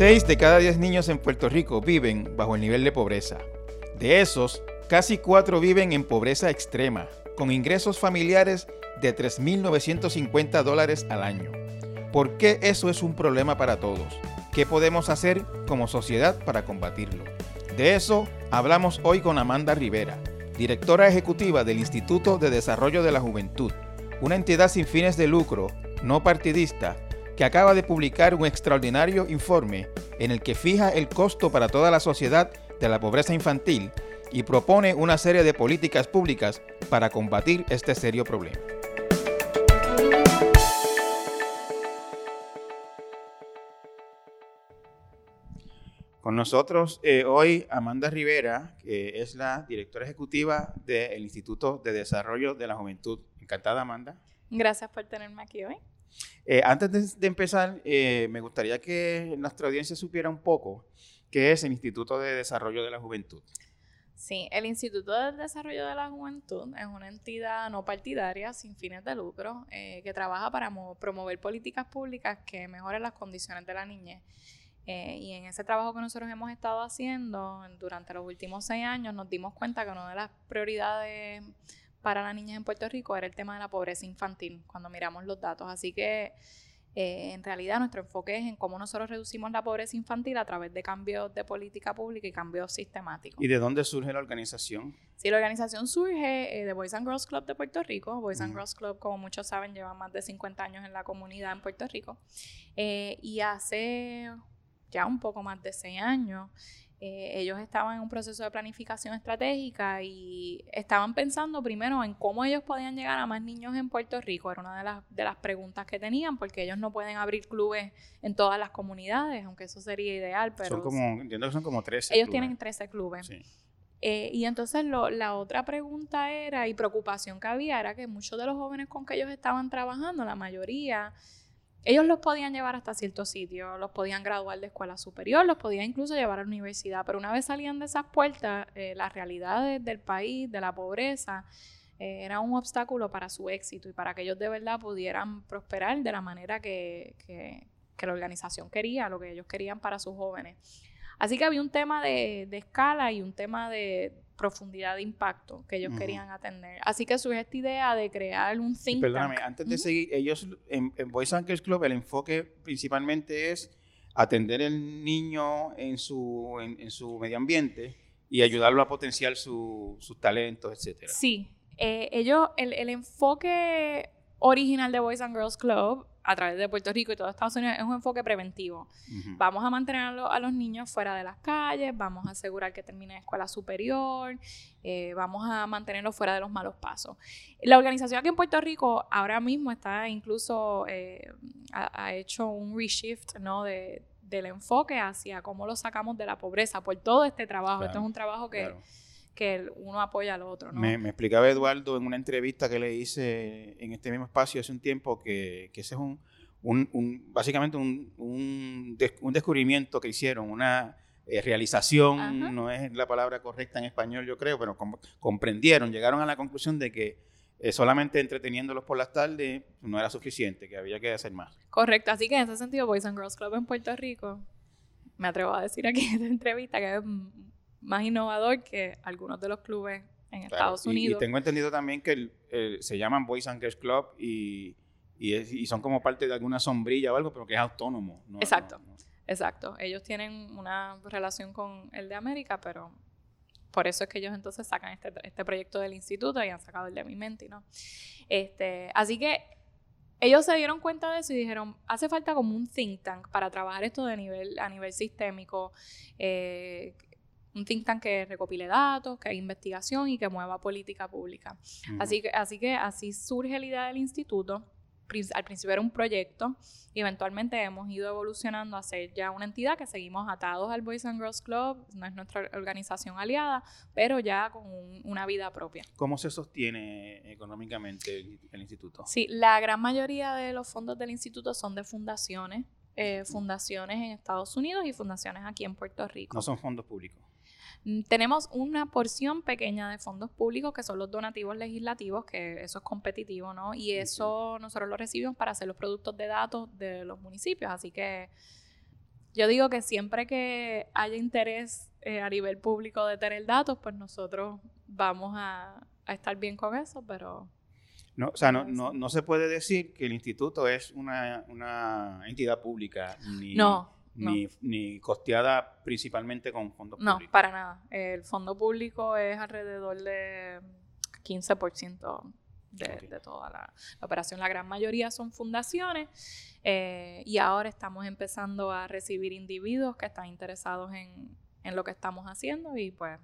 6 de cada 10 niños en Puerto Rico viven bajo el nivel de pobreza. De esos, casi 4 viven en pobreza extrema, con ingresos familiares de 3.950 dólares al año. ¿Por qué eso es un problema para todos? ¿Qué podemos hacer como sociedad para combatirlo? De eso hablamos hoy con Amanda Rivera, directora ejecutiva del Instituto de Desarrollo de la Juventud, una entidad sin fines de lucro, no partidista, que acaba de publicar un extraordinario informe en el que fija el costo para toda la sociedad de la pobreza infantil y propone una serie de políticas públicas para combatir este serio problema. Con nosotros eh, hoy Amanda Rivera, que es la directora ejecutiva del Instituto de Desarrollo de la Juventud. Encantada, Amanda. Gracias por tenerme aquí hoy. Eh, antes de, empezar, eh, me gustaría que nuestra audiencia supiera un poco qué es el Instituto de Desarrollo de la Juventud. Sí, el Instituto de Desarrollo de la Juventud es una entidad no partidaria sin fines de lucro que trabaja para promover políticas públicas que mejoren las condiciones de la niñez eh, y en ese trabajo que nosotros hemos estado haciendo durante los últimos seis años, nos dimos cuenta que una de las prioridades para las niñas en Puerto Rico era el tema de la pobreza infantil, cuando miramos los datos. Así que eh, en realidad nuestro enfoque es en cómo nosotros reducimos la pobreza infantil a través de cambios de política pública y cambios sistemáticos. ¿Y de dónde surge la organización? Sí, la organización surge eh, de Boys and Girls Club de Puerto Rico. Boys and Girls Club, como muchos saben, lleva más de 50 años en la comunidad en Puerto Rico. y hace ya un poco más de seis años, eh, ellos estaban en un proceso de planificación estratégica y estaban pensando primero en cómo ellos podían llegar a más niños en Puerto Rico. Era una de las, de las preguntas que tenían, porque ellos no pueden abrir clubes en todas las comunidades, aunque eso sería ideal. Pero son como, entiendo que son como 13. Ellos tienen 13 clubes. Eh, y entonces la otra pregunta era, y preocupación que había, era que muchos de los jóvenes con que ellos estaban trabajando, la mayoría, ellos los podían llevar hasta cierto sitio, los podían graduar de escuela superior, los podían incluso llevar a la universidad, pero una vez salían de esas puertas, eh, las realidades del país, de la pobreza, eh, era un obstáculo para su éxito y para que ellos de verdad pudieran prosperar de la manera que, que, la organización quería, lo que ellos querían para sus jóvenes. Así que había un tema de, de escala y un tema de, profundidad de impacto que ellos querían atender. Así que surge esta idea de crear un think Perdóname, antes de seguir, ellos en, en Boys and Girls Club el enfoque principalmente es atender al niño en su, en, su medio ambiente y ayudarlo a potenciar sus talentos, etcétera. Sí, eh, ellos, el, el enfoque original de Boys and Girls Club a través de Puerto Rico y todo Estados Unidos es un enfoque preventivo. Vamos a mantener a, los niños fuera de las calles, vamos a asegurar que terminen escuela superior, eh, vamos a mantenerlos fuera de los malos pasos. La organización aquí en Puerto Rico ahora mismo está incluso, eh, ha, hecho un reshift ¿no? de, del enfoque hacia cómo lo sacamos de la pobreza por todo este trabajo. Esto es un trabajo que que uno apoya al otro. Me, explicaba Eduardo en una entrevista que le hice en este mismo espacio hace un tiempo que, ese es un, un, básicamente un, un, descubrimiento que hicieron, una eh, realización, no es la palabra correcta en español yo creo, pero comprendieron, llegaron a la conclusión de que eh, solamente entreteniéndolos por las tardes no era suficiente, que había que hacer más. Correcto, así que en ese sentido Boys and Girls Club en Puerto Rico, me atrevo a decir aquí en esta entrevista que es más innovador que algunos de los clubes en Estados Unidos. Y, tengo entendido también que se llaman Boys and Girls Club y, y, son como parte de alguna sombrilla o algo, pero que es autónomo. exacto, exacto. Ellos tienen una relación con el de América, pero por eso es que ellos entonces sacan este, este proyecto del instituto y han sacado el de mi mente, ¿no? Este, así que ellos se dieron cuenta de eso y dijeron, hace falta como un think tank para trabajar esto de nivel, a nivel sistémico, eh, un think tank que recopile datos, que haga investigación y que mueva política pública. así, que, así que así surge la idea del instituto. Al principio era un proyecto y eventualmente hemos ido evolucionando a ser ya una entidad que seguimos atados al Boys and Girls Club, no es nuestra organización aliada, pero ya con una vida propia. ¿Cómo se sostiene económicamente el, instituto? Sí, la gran mayoría de los fondos del instituto son de fundaciones, eh, fundaciones en Estados Unidos y fundaciones aquí en Puerto Rico. No son fondos públicos. Mm, tenemos una porción pequeña de fondos públicos que son los donativos legislativos, que eso es competitivo, ¿no? Y eso nosotros lo recibimos para hacer los productos de datos de los municipios, así que yo digo que siempre que haya interés eh, a nivel público de tener datos, pues nosotros vamos a, estar bien con eso, pero... No, o sea, no, no, se puede decir que el instituto es una, entidad pública, ni, ni, costeada principalmente con fondos públicos. No, para nada. El fondo público es alrededor de 15% de, toda la, operación. La gran mayoría son fundaciones eh, y ahora estamos empezando a recibir individuos que están interesados en, lo que estamos haciendo y pues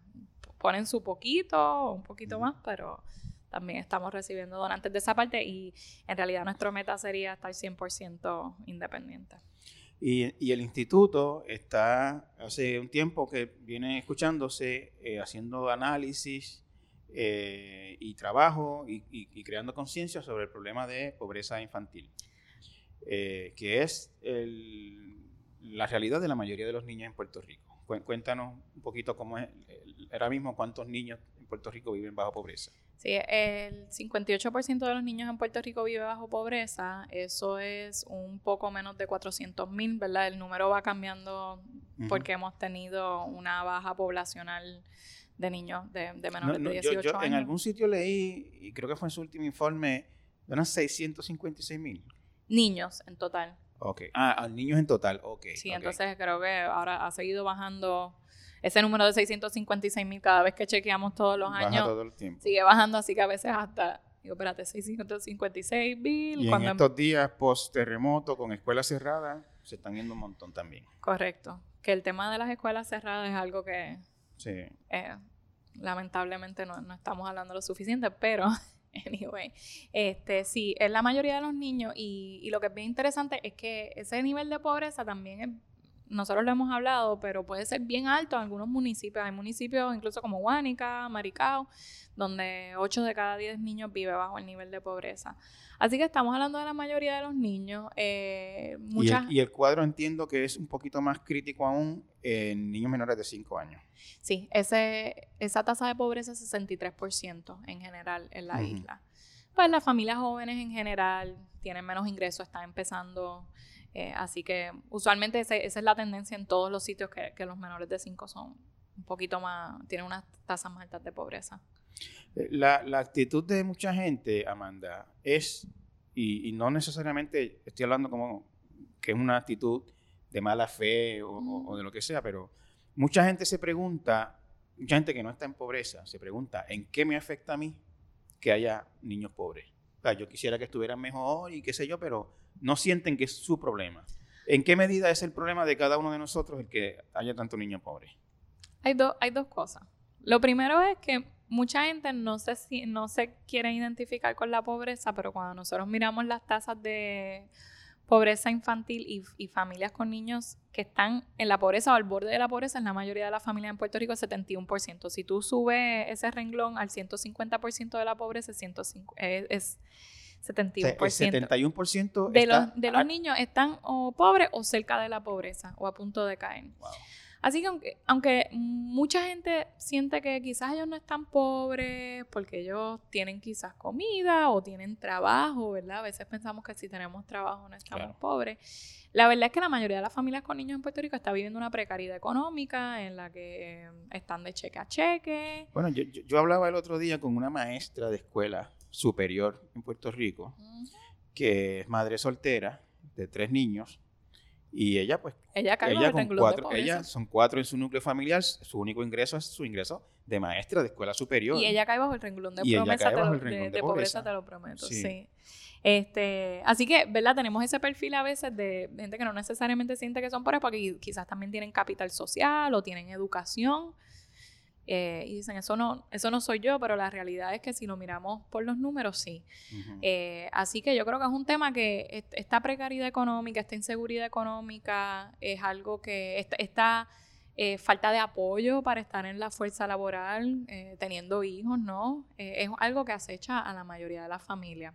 ponen su poquito, un poquito más, pero también estamos recibiendo donantes de esa parte y en realidad nuestra meta sería estar 100% independiente. Y, el instituto está hace un tiempo que viene escuchándose, eh, haciendo análisis eh, y trabajo y, creando conciencia sobre el problema de pobreza infantil, eh, que es la realidad de la mayoría de los niños en Puerto Rico. Cuéntanos un poquito cómo es, ahora mismo cuántos niños en Puerto Rico viven bajo pobreza. Sí, el 58% de los niños en Puerto Rico vive bajo pobreza. Eso es un poco menos de 400 mil, ¿verdad? El número va cambiando porque hemos tenido una baja poblacional de niños de, de menores de 18 yo, años. En algún sitio leí, y creo que fue en su último informe, de unas 656 mil. Niños en total. Ok. Ah, niños en total, ok. Sí, entonces creo que ahora ha seguido bajando ese número de 656 mil cada vez que chequeamos todos los Baja años. Todo el tiempo. Sigue bajando, así que a veces hasta, digo, espérate, 656 mil. Y en estos días post terremoto con escuelas cerradas, se están yendo un montón también. Correcto. Que el tema de las escuelas cerradas es algo que Sí. Eh, lamentablemente no, estamos hablando lo suficiente, pero anyway, este, sí, es la mayoría de los niños y, y, lo que es bien interesante es que ese nivel de pobreza también es nosotros lo hemos hablado, pero puede ser bien alto en algunos municipios. Hay municipios incluso como Huánica, Maricao, donde 8 de cada 10 niños vive bajo el nivel de pobreza. Así que estamos hablando de la mayoría de los niños. Eh, y, el, cuadro entiendo que es un poquito más crítico aún en niños menores de 5 años. Sí, ese, esa tasa de pobreza es 63% en general en la isla. Pues las familias jóvenes en general tienen menos ingresos, están empezando eh, así que usualmente esa es la tendencia en todos los sitios que, los menores de 5 son un poquito más, tienen unas tasas más altas de pobreza. Eh, la, actitud de mucha gente, Amanda, es, y, no necesariamente estoy hablando como que es una actitud de mala fe o, de lo que sea, pero mucha gente se pregunta, mucha gente que no está en pobreza, se pregunta, ¿en qué me afecta a mí que haya niños pobres? yo quisiera que estuvieran mejor y qué sé yo, pero no sienten que es su problema. ¿En qué medida es el problema de cada uno de nosotros el que haya tanto niño pobre? Hay, hay dos cosas. Lo primero es que mucha gente no se, no se quiere identificar con la pobreza, pero cuando nosotros miramos las tasas de pobreza infantil y, familias con niños que están en la pobreza o al borde de la pobreza, en la mayoría de las familias en Puerto Rico es 71%. Si tú subes ese renglón al 150% de la pobreza, es, 105, es 71%. O sea, el 71% de, los, de los niños están o pobres o cerca de la pobreza o a punto de caer. Así que aunque, aunque mucha gente siente que quizás ellos no están pobres porque ellos tienen quizás comida o tienen trabajo, ¿verdad? A veces pensamos que si tenemos trabajo no estamos pobres. La verdad es que la mayoría de las familias con niños en Puerto Rico está viviendo una precariedad económica en la que están de cheque a cheque. Bueno, yo, yo hablaba el otro día con una maestra de escuela superior en Puerto Rico, que es madre soltera de tres niños. Y ella, pues, ella, con cuatro, ella son cuatro en su núcleo familiar, su único ingreso es su ingreso de maestra de escuela superior. Y ella cae bajo el renglón de, pobreza, te lo, de, pobreza. te lo prometo. Sí. Este, así que, ¿verdad? Tenemos ese perfil a veces de gente que no necesariamente siente que son pobres porque quizás también tienen capital social o tienen educación. Eh, y dicen, eso no, eso no soy yo, pero la realidad es que si lo miramos por los números, sí. Eh, así que yo creo que es un tema que esta precariedad económica, esta inseguridad económica, es algo que esta, eh, falta de apoyo para estar en la fuerza laboral, teniendo hijos, ¿no? es algo que acecha a la mayoría de las familias.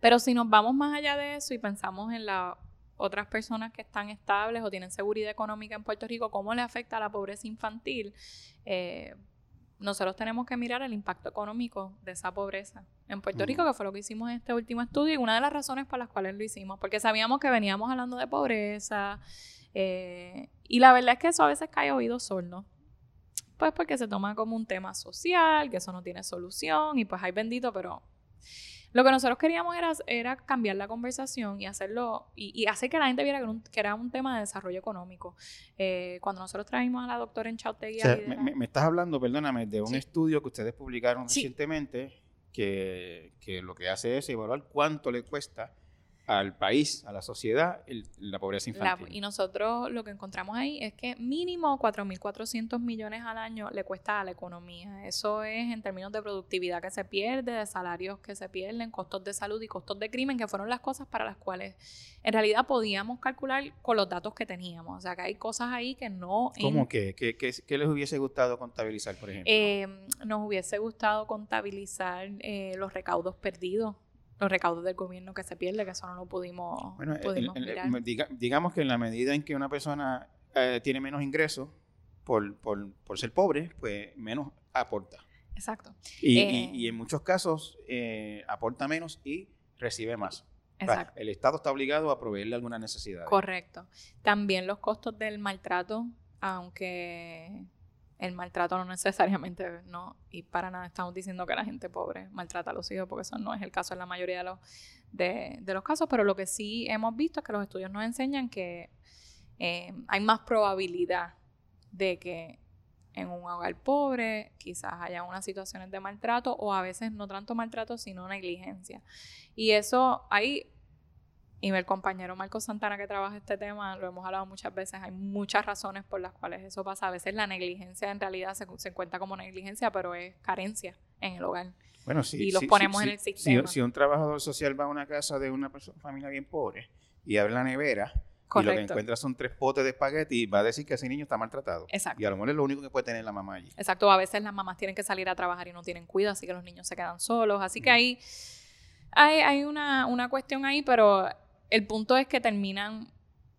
Pero si nos vamos más allá de eso y pensamos en la otras personas que están estables o tienen seguridad económica en Puerto Rico, cómo le afecta a la pobreza infantil, eh, nosotros tenemos que mirar el impacto económico de esa pobreza en Puerto Rico, que fue lo que hicimos en este último estudio y una de las razones por las cuales lo hicimos, porque sabíamos que veníamos hablando de pobreza, Eh, y la verdad es que eso a veces cae oído sordo. Pues porque se toma como un tema social, que eso no tiene solución, y pues hay bendito, pero lo que nosotros queríamos era, era cambiar la conversación y hacerlo, y, hacer que la gente viera que, era un tema de desarrollo económico. Eh, cuando nosotros trajimos a la doctora en Chautegui... me, estás hablando, perdóname, de un estudio que ustedes publicaron recientemente que, que lo que hace es evaluar cuánto le cuesta al país, a la sociedad, la pobreza infantil. y nosotros lo que encontramos ahí es que mínimo 4.400 millones al año le cuesta a la economía. Eso es en términos de productividad que se pierde, de salarios que se pierden, costos de salud y costos de crimen, que fueron las cosas para las cuales en realidad podíamos calcular con los datos que teníamos. O sea, que hay cosas ahí que no... ¿Cómo? ¿Qué, qué, les hubiese gustado contabilizar, por ejemplo? Eh, nos hubiese gustado contabilizar eh, los recaudos perdidos los recaudos del gobierno que se pierde, que eso no lo pudimos, bueno, digamos que en la medida en que una persona eh, tiene menos ingresos por, ser pobre, pues menos aporta. Exacto. Y, eh, en muchos casos eh, aporta menos y recibe más. Exacto. el Estado está obligado a proveerle alguna necesidad. Correcto. También los costos del maltrato, aunque el maltrato no necesariamente, no, y para nada estamos diciendo que la gente pobre maltrata a los hijos, porque eso no es el caso en la mayoría de los, de, los casos, pero lo que sí hemos visto es que los estudios nos enseñan que eh, hay más probabilidad de que en un hogar pobre quizás haya unas situaciones de maltrato o a veces no tanto maltrato sino negligencia. Y eso ahí y el compañero Marco Santana que trabaja este tema, lo hemos hablado muchas veces, hay muchas razones por las cuales eso pasa. A veces la negligencia en realidad se, se encuentra como negligencia, pero es carencia en el hogar. Bueno, sí. Y los ponemos en el sistema. Si, un trabajador social va a una casa de una persona, familia bien pobre y abre la nevera y lo que encuentra son tres potes de espagueti, va a decir que ese niño está maltratado. Exacto. Y a lo mejor es lo único que puede tener la mamá allí. Exacto. A veces las mamás tienen que salir a trabajar y no tienen cuidado, así que los niños se quedan solos. Así que ahí hay, hay una, una cuestión ahí, pero el punto es que terminan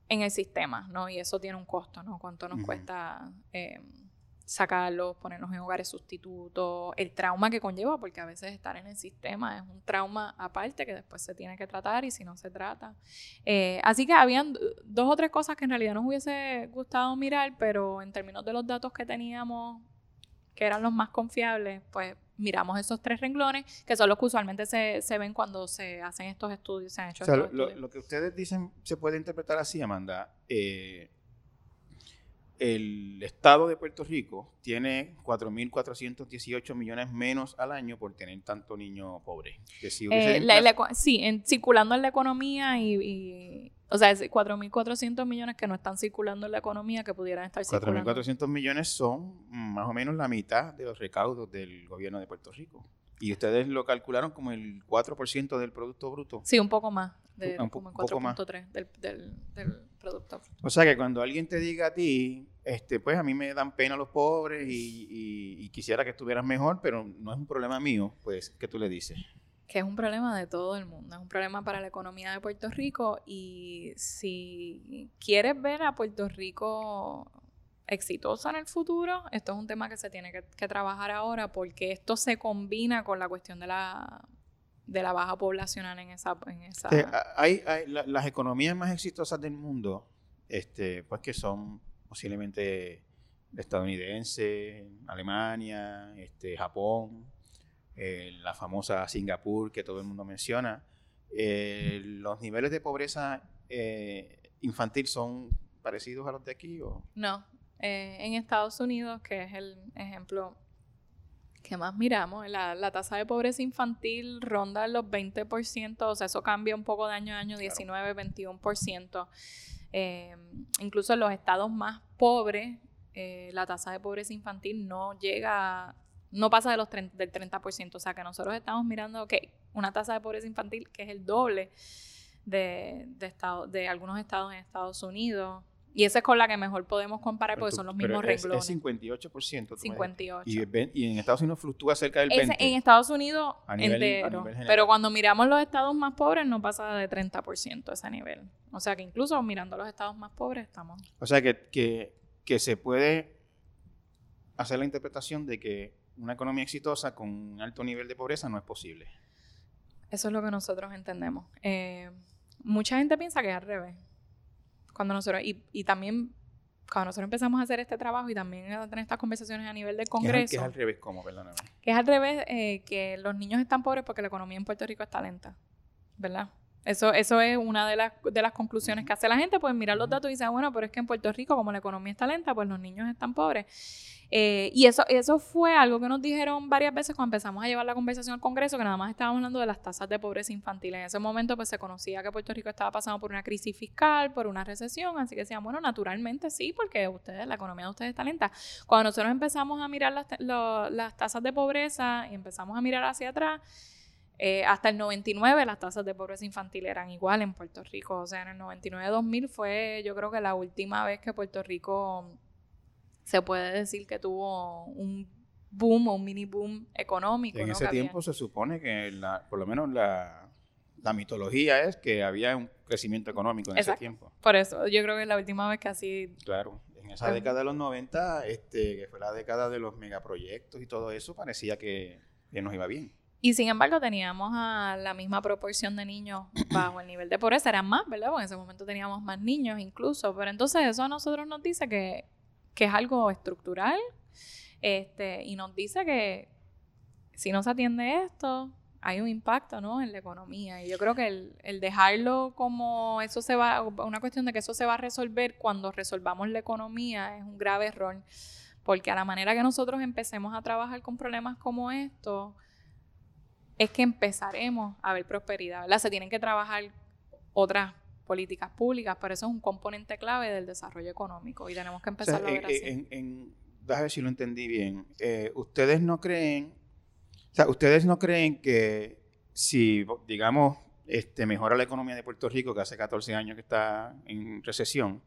en el sistema, ¿no? Y eso tiene un costo, ¿no? ¿Cuánto nos cuesta eh, sacarlos, ponernos en hogares sustitutos, el trauma que conlleva, porque a veces estar en el sistema es un trauma aparte que después se tiene que tratar y si no se trata. Eh, así que habían dos o tres cosas que en realidad nos hubiese gustado mirar, pero en términos de los datos que teníamos, que eran los más confiables, pues miramos esos tres renglones, que son los que usualmente se, se ven cuando se hacen estos estudios, se han hecho lo, que ustedes dicen se puede interpretar así, Amanda. Eh, el Estado de Puerto Rico tiene 4.418 millones menos al año por tener tanto niño pobre. Eh, sí, en, circulando en la economía y, o sea, 4.400 millones que no están circulando en la economía que pudieran estar circulando. 4.400 millones son más o menos la mitad de los recaudos del gobierno de Puerto Rico. Y ustedes lo calcularon como el 4% del Producto Bruto. Sí, un poco más. De, un como 4.3 del, del, del, Producto. O sea que cuando alguien te diga a ti, este, pues a mí me dan pena los pobres y, y quisiera que estuvieras mejor, pero no es un problema mío, pues, ¿qué tú le dices? que es un problema de todo el mundo, es un problema para la economía de Puerto Rico y si quieres ver a Puerto Rico exitosa en el futuro, esto es un tema que se tiene que, trabajar ahora porque esto se combina con la cuestión de la de la baja poblacional en esa... En esa... hay, las economías más exitosas del mundo, este, pues que son posiblemente estadounidenses, Alemania, este, Japón, eh, la famosa Singapur que todo el mundo menciona. Eh, ¿Los niveles de pobreza eh, infantil son parecidos a los de aquí? O? No. en Estados Unidos, que es el ejemplo que más miramos, la, tasa de pobreza infantil ronda los 20%, o sea, eso cambia un poco de año a año, 19, 21%. incluso en los estados más pobres, la tasa de pobreza infantil no llega no pasa de los del 30%. O sea que nosotros estamos mirando que una tasa de pobreza infantil que es el doble de, de, de algunos estados en Estados Unidos. Y esa es con la que mejor podemos comparar porque son los mismos es, renglones. Es 58%. 58. Y, y, en Estados Unidos fluctúa cerca del 20%. en Estados Unidos entero. pero cuando miramos los estados más pobres no pasa de 30% ese nivel. O sea que incluso mirando los estados más pobres estamos... O sea que, que, que se puede hacer la interpretación de que una economía exitosa con un alto nivel de pobreza no es posible. Eso es lo que nosotros entendemos. Eh, mucha gente piensa que es al revés. Cuando nosotros, y, y también cuando nosotros empezamos a hacer este trabajo y también a tener estas conversaciones a nivel del Congreso. Que es, al revés, ¿cómo? Perdóname. Que es al revés, eh, que los niños están pobres porque la economía en Puerto Rico está lenta, ¿verdad? Eso, eso es una de las, de las conclusiones que hace la gente, pues mirar los datos y dice, bueno, pero es que en Puerto Rico, como la economía está lenta, pues los niños están pobres. Eh, y eso, eso fue algo que nos dijeron varias veces cuando empezamos a llevar la conversación al Congreso, que nada más estábamos hablando de las tasas de pobreza infantil. En ese momento, pues se conocía que Puerto Rico estaba pasando por una crisis fiscal, por una recesión, así que decían, bueno, naturalmente sí, porque ustedes, la economía de ustedes está lenta. Cuando nosotros empezamos a mirar las, las tasas de pobreza y empezamos a mirar hacia atrás, eh, hasta el 99 las tasas de pobreza infantil eran igual en Puerto Rico. O sea, en el 99-2000 fue yo creo que la última vez que Puerto Rico se puede decir que tuvo un boom o un mini boom económico. En ese tiempo se supone que la, por lo menos la, la, mitología es que había un crecimiento económico en ese tiempo. Por eso, yo creo que la última vez que así... Claro, en esa década de los 90, este, que fue la década de los megaproyectos y todo eso, parecía que, que nos iba bien. Y sin embargo teníamos a la misma proporción de niños bajo el nivel de pobreza, eran más, ¿verdad? Porque en ese momento teníamos más niños incluso, pero entonces eso a nosotros nos dice que que es algo estructural, este, y nos dice que si no se atiende esto, hay un impacto ¿no? en la economía. Y yo creo que el, dejarlo como eso se va, una cuestión de que eso se va a resolver cuando resolvamos la economía es un grave error. Porque a la manera que nosotros empecemos a trabajar con problemas como estos, es que empezaremos a ver prosperidad, ¿verdad? Se tienen que trabajar otras políticas públicas, pero eso es un componente clave del desarrollo económico y tenemos que empezar a ver así. En, déjame ver si lo entendí bien. Eh, ustedes no creen, o sea, ustedes no creen que si, digamos, este, mejora la economía de Puerto Rico, que hace 14 años que está en recesión,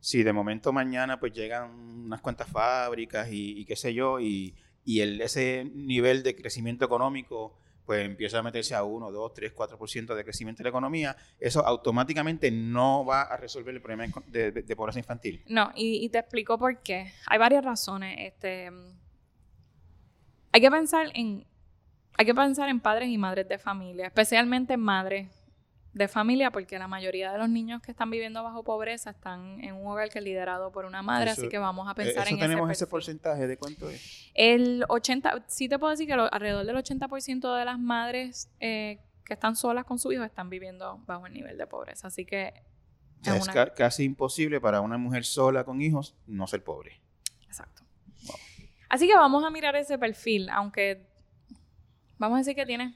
si de momento mañana pues llegan unas cuantas fábricas y, qué sé yo, y, y el, ese nivel de crecimiento económico pues empieza a meterse a 1, 2, 3, 4% de crecimiento de la economía, eso automáticamente no va a resolver el problema de, pobreza infantil. No, y, te explico por qué. Hay varias razones. Este, hay que pensar en hay que pensar en padres y madres de familia, especialmente madres de familia, porque la mayoría de los niños que están viviendo bajo pobreza están en un hogar que es liderado por una madre, así que vamos a pensar eso en tenemos ese, porcentaje de cuánto es? El 80, sí te puedo decir que alrededor del 80% de las madres eh, que están solas con su hijo están viviendo bajo el nivel de pobreza, así que... Es, casi imposible para una mujer sola con hijos no ser pobre. Exacto. Así que vamos a mirar ese perfil, aunque vamos a decir que tiene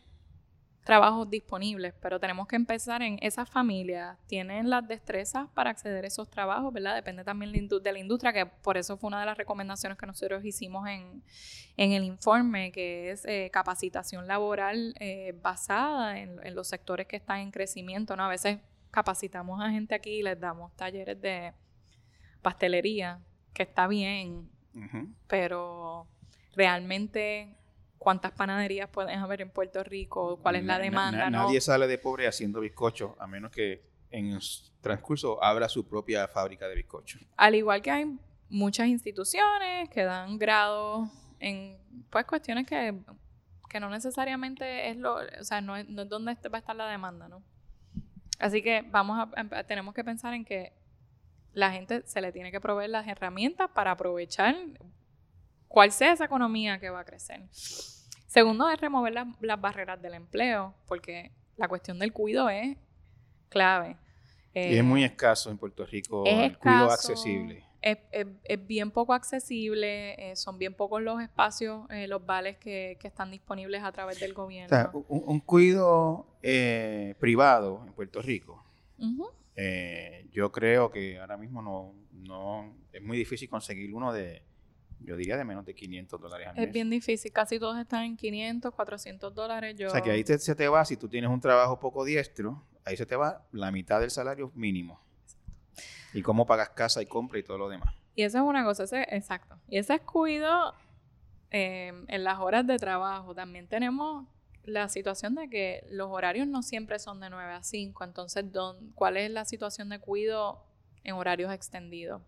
trabajos disponibles, pero tenemos que empezar en esas familias, tienen las destrezas para acceder a esos trabajos, ¿verdad? Depende también de la industria, que por eso fue una de las recomendaciones que nosotros hicimos en, el informe, que es eh, capacitación laboral eh, basada en, los sectores que están en crecimiento, ¿no? A veces capacitamos a gente aquí y les damos talleres de pastelería, que está bien, pero realmente cuántas panaderías pueden haber en Puerto Rico, cuál es la demanda. Nadie sale de pobre haciendo bizcocho, a menos que en el transcurso abra su propia fábrica de bizcocho. Al igual que hay muchas instituciones que dan grado en pues cuestiones que, no necesariamente es lo, o sea, no es, no es donde va a estar la demanda, ¿no? Así que vamos a, tenemos que pensar en que la gente se le tiene que proveer las herramientas para aprovechar cuál sea esa economía que va a crecer. Segundo es remover las barreras del empleo, porque la cuestión del cuido es clave. y es muy escaso en Puerto Rico el cuido accesible. Es, bien poco accesible, eh, son bien pocos los espacios, eh, los vales que, están disponibles a través del gobierno. O sea, un, cuido eh, privado en Puerto Rico, yo creo que ahora mismo no, no es muy difícil conseguir uno de, yo diría de menos de 500 dólares al mes. Es bien difícil, casi todos están en 500, 400 dólares. Yo... O sea que ahí se te va, si tú tienes un trabajo poco diestro, ahí se te va la mitad del salario mínimo. Y cómo pagas casa y compra y todo lo demás. Y eso es una cosa, ese, exacto. Y ese es cuido eh, en las horas de trabajo. También tenemos la situación de que los horarios no siempre son de 9 a 5. Entonces, ¿cuál es la situación de cuido en horarios extendidos?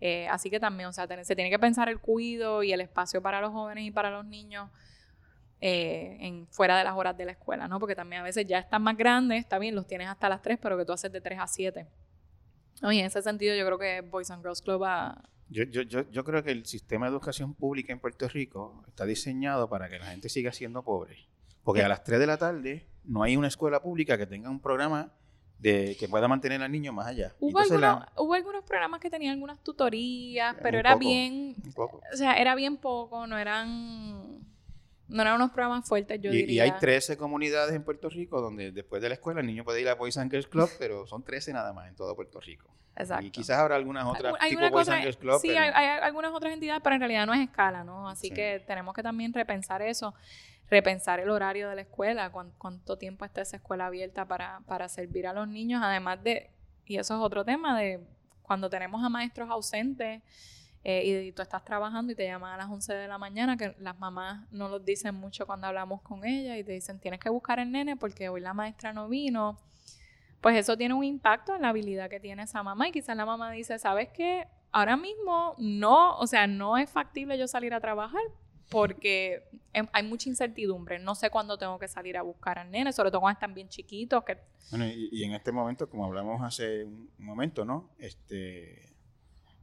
Eh, así que también, o sea, se tiene que pensar el cuido y el espacio para los jóvenes y para los niños eh, en, fuera de las horas de la escuela, ¿no? Porque también a veces ya están más grandes, está bien, los tienes hasta las 3, pero que tú haces de 3 a 7. Oye, en ese sentido yo creo que Boys and Girls Club va... Yo, yo, yo, yo creo que el sistema de educación pública en Puerto Rico está diseñado para que la gente siga siendo pobre. Porque a las 3 de la tarde no hay una escuela pública que tenga un programa de que pueda mantener al niño más allá. Hubo, algunos, hubo algunos programas que tenían algunas tutorías, pero era bien... O sea, era bien poco, no eran no eran unos programas fuertes, yo y, diría. Y hay 13 comunidades en Puerto Rico donde después de la escuela el niño puede ir a Boys and Girls Club, pero son 13 nada más en todo Puerto Rico. Exacto. Y quizás habrá algunas otras tipo Boys and Girls Club. Sí, hay, algunas otras entidades, pero en realidad no es escala, ¿no? Así que tenemos que también repensar eso, repensar el horario de la escuela, cuánto tiempo está esa escuela abierta para, para servir a los niños, además de, y eso es otro tema, de cuando tenemos a maestros ausentes eh, y, tú estás trabajando y te llaman a las 11 de la mañana, que las mamás no lo dicen mucho cuando hablamos con ella y te dicen, tienes que buscar el nene porque hoy la maestra no vino, pues eso tiene un impacto en la habilidad que tiene esa mamá y quizás la mamá dice, ¿sabes qué? Ahora mismo no, o sea, no es factible yo salir a trabajar porque em, hay mucha incertidumbre. No sé cuándo tengo que salir a buscar al nene, sobre todo cuando están bien chiquitos. Que... Bueno, y, y, en este momento, como hablamos hace un momento, ¿no? Este,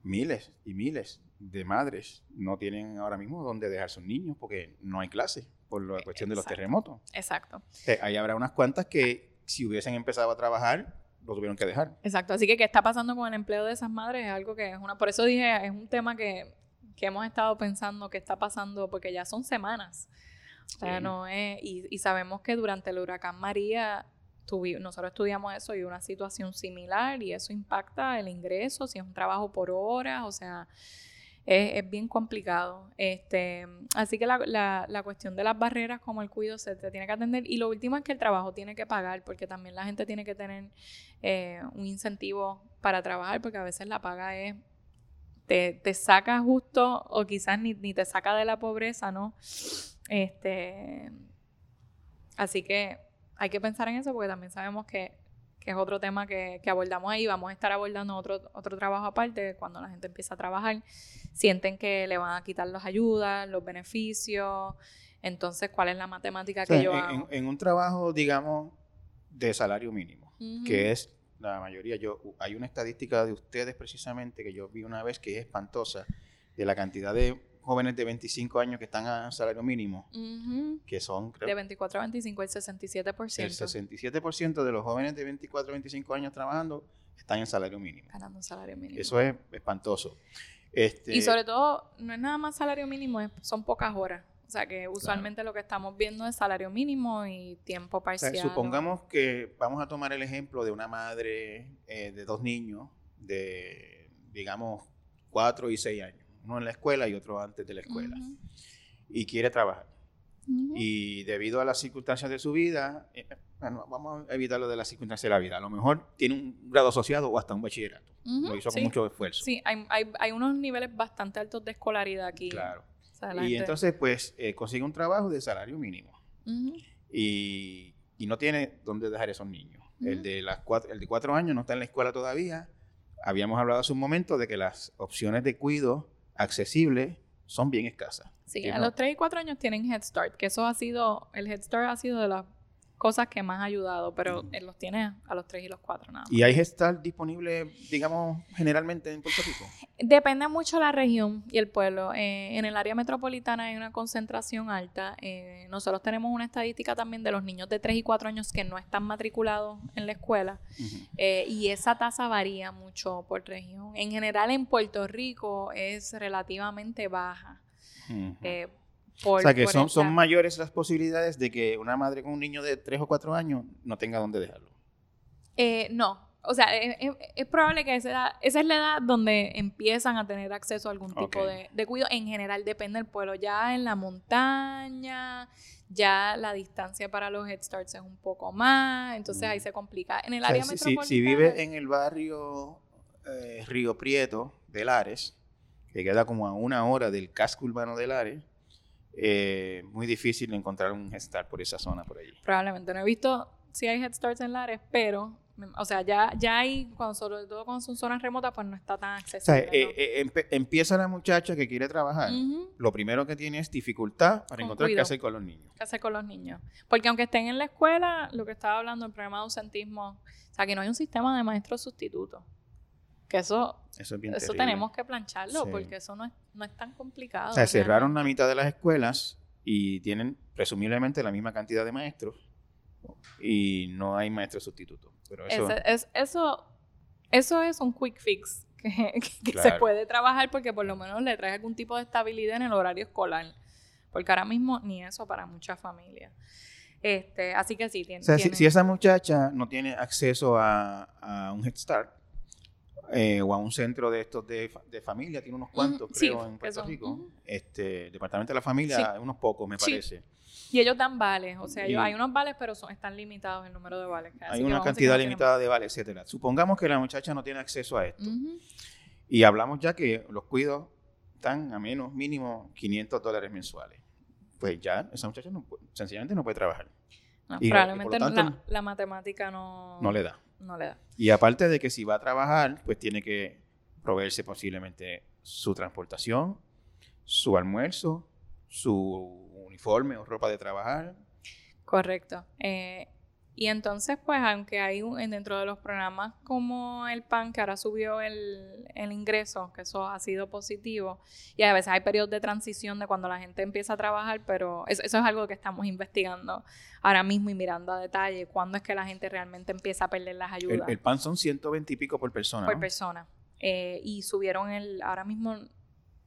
miles y miles de madres no tienen ahora mismo dónde dejar sus niños porque no hay clase por la cuestión de los terremotos. Exacto. ahí habrá unas cuantas que si hubiesen empezado a trabajar lo tuvieron que dejar. Exacto. Así que qué está pasando con el empleo de esas madres es algo que es una por eso dije es un tema que, que hemos estado pensando que está pasando porque ya son semanas. O sea, no es y, y sabemos que durante el huracán María nosotros estudiamos eso y una situación similar y eso impacta el ingreso, si es un trabajo por horas, o sea, es, bien complicado. Este, así que la, la, cuestión de las barreras como el cuido se te tiene que atender y lo último es que el trabajo tiene que pagar porque también la gente tiene que tener eh, un incentivo para trabajar porque a veces la paga es te, te, saca justo o quizás ni, ni, te saca de la pobreza, ¿no? Este, así que hay que pensar en eso porque también sabemos que, es otro tema que, abordamos ahí. Vamos a estar abordando otro, otro trabajo aparte cuando la gente empieza a trabajar. Sienten que le van a quitar las ayudas, los beneficios. Entonces, ¿cuál es la matemática que yo en, hago? En, un trabajo, digamos, de salario mínimo, que es la mayoría. Yo, hay una estadística de ustedes precisamente que yo vi una vez que es espantosa de la cantidad de jóvenes de 25 años que están a salario mínimo, que son... de 24 a 25, el 67%. El 67% de los jóvenes de 24 a 25 años trabajando están en salario mínimo. Ganando salario mínimo. Eso es espantoso. Este, y sobre todo, no es nada más salario mínimo, son pocas horas. O sea que usualmente lo que estamos viendo es salario mínimo y tiempo parcial. supongamos que vamos a tomar el ejemplo de una madre eh, de dos niños de, digamos, 4 y 6 años uno en la escuela y otro antes de la escuela, y quiere trabajar. Y debido a las circunstancias de su vida, eh, bueno, vamos a evitar lo de las circunstancias de la vida. A lo mejor tiene un grado asociado o hasta un bachillerato. Lo hizo con mucho esfuerzo. Sí, hay, hay, hay, unos niveles bastante altos de escolaridad aquí. Claro. Y entonces, pues, eh, consigue un trabajo de salario mínimo. y, y, no tiene dónde dejar esos niños. el, de las cuatro, el de cuatro años no está en la escuela todavía. Habíamos hablado hace un momento de que las opciones de cuido accesibles son bien escasas. Sí, a los 3 y 4 años tienen Head Start, que eso ha sido, el Head Start ha sido de las cosas que más ha ayudado, pero él los tiene a los 3 y los 4 nada más. ¿Y hay Start disponible, digamos, generalmente en Puerto Rico? Depende mucho de la región y el pueblo. Eh, en el área metropolitana hay una concentración alta. Eh, nosotros tenemos una estadística también de los niños de 3 y 4 años que no están matriculados en la escuela eh, y esa tasa varía mucho por región. En general en Puerto Rico es relativamente baja o sea que son, son mayores las posibilidades de que una madre con un niño de 3 o 4 años no tenga dónde dejarlo. Eh, no, o sea, es, probable que esa, esa, es la edad donde empiezan a tener acceso a algún tipo de, de, cuidado. En general depende del pueblo. Ya en la montaña, ya la distancia para los Head Starts es un poco más, entonces ahí mm. se complica. En el área metropolitana... Si, vive en el barrio eh, Río Prieto de Lares, que queda como a una hora del casco urbano de Lares, eh, muy difícil encontrar un Head Start por esa zona por allí. Probablemente. No he visto si hay Head Starts en Lares, pero, o sea, ya, ya hay, cuando, sobre todo cuando son zonas remotas, pues no está tan accesible. O sea, eh, eh, empieza la muchacha que quiere trabajar. Lo primero que tiene es dificultad para encontrar qué hacer con los niños. ¿Qué hacer con los niños? Porque aunque estén en la escuela, lo que estaba hablando, el problema de ausentismo, o sea, que no hay un sistema de maestros sustitutos. Que eso, Eso es bien eso terrible. tenemos que plancharlo Sí. porque eso no es, no es tan complicado. O sea, cerraron la mitad de las escuelas y tienen presumiblemente la misma cantidad de maestros y no hay maestros sustitutos. Pero eso, Ese- es, eso, eso es un quick fix que, que se puede trabajar porque por lo menos le trae algún tipo de estabilidad en el horario escolar. Porque ahora mismo ni eso para muchas familias. Este, así que sí, tiene. o sea, si, si esa muchacha no tiene acceso a, a un Head Start eh, o a un centro de estos de, de familia, tiene unos cuantos, creo, en Puerto Rico. este, Departamento de la Familia, unos pocos, me Sí. parece. Y ellos dan vales, o sea, ellos- hay unos vales, pero son, están limitados el número de vales. Hay una cantidad limitada de vales, etcétera. Supongamos que la muchacha no tiene acceso a esto. Y hablamos ya que los cuidos están a menos mínimo 500 dólares mensuales. Pues ya esa muchacha no sencillamente no puede trabajar. No, Y- y probablemente por lo tanto, la, la matemática no, No le da. No le da. Y aparte de que si va a trabajar, pues tiene que proveerse posiblemente su transportación, su almuerzo, su uniforme o ropa de trabajar. Correcto. Eh, y entonces, pues, aunque hay un, en- dentro de los programas como el PAN, que ahora subió el, el ingreso, que eso ha sido positivo, y a veces hay periodos de transición de cuando la gente empieza a trabajar, pero eso, eso es algo que estamos investigando ahora mismo y mirando a detalle, cuándo es que la gente realmente empieza a perder las El, ayudas el pan son 120 y pico por persona. por ¿no? persona. Eh, y subieron el, ahora mismo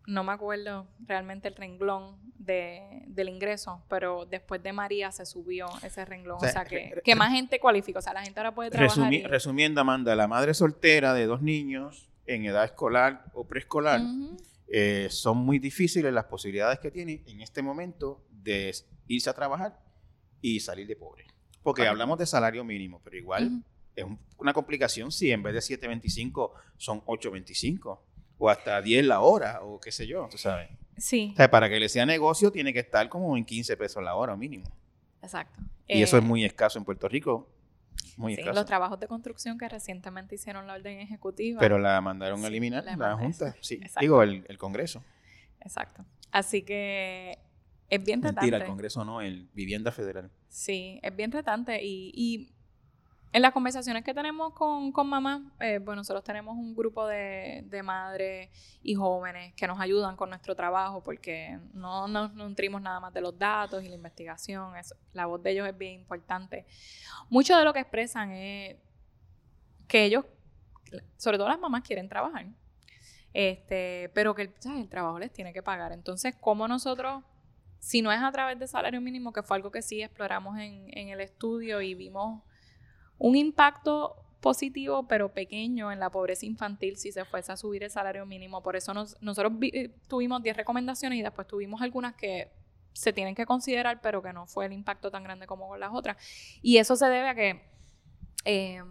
no me acuerdo realmente el renglón de, del ingreso, pero después de María se subió ese renglón. O O sea, que, re- que más gente cualifica. O sea, la gente ahora puede trabajar. Resumi- y- resumiendo, Amanda, la madre soltera de dos niños en edad escolar o preescolar, eh, son muy difíciles las posibilidades que tiene en este momento de irse a trabajar y salir de pobre. Porque hablamos de salario mínimo, pero igual es un- una complicación si en vez de 7.25 son 8.25 o hasta 10 la hora o qué sé yo, tú sabes. Sí, O sea, para que le sea negocio tiene que estar como en 15 pesos la hora mínimo. exacto. Y eso es Eh, muy escaso en Puerto Rico. Muy sí, escaso. los trabajos de construcción que recientemente hicieron la orden ejecutiva. Pero la mandaron a Sí, eliminar, la Junta. Sí, exacto. digo, el, el Congreso. Exacto. Así que es bien retante. Mentira, el Congreso no, el Vivienda Federal. Sí, es bien retante y, y en las conversaciones que tenemos con, con mamá, eh, pues nosotros tenemos un grupo de, de madres y jóvenes que nos ayudan con nuestro trabajo porque no nos nutrimos nada más de los datos y la investigación, la voz de ellos es bien importante. Mucho de lo que expresan es que ellos, sobre todo las mamás, quieren trabajar, este, pero que el, el trabajo les tiene que pagar. Entonces, ¿cómo nosotros si no es a través de salario mínimo, que fue algo que sí exploramos en, en el estudio y vimos un impacto positivo, pero pequeño en la pobreza infantil si se fuese a subir el salario mínimo. Por eso nos- nosotros vi- eh, tuvimos 10 recomendaciones y después tuvimos algunas que se tienen que considerar, pero que no fue el impacto tan grande como con las otras. Y eso se debe a que, eh,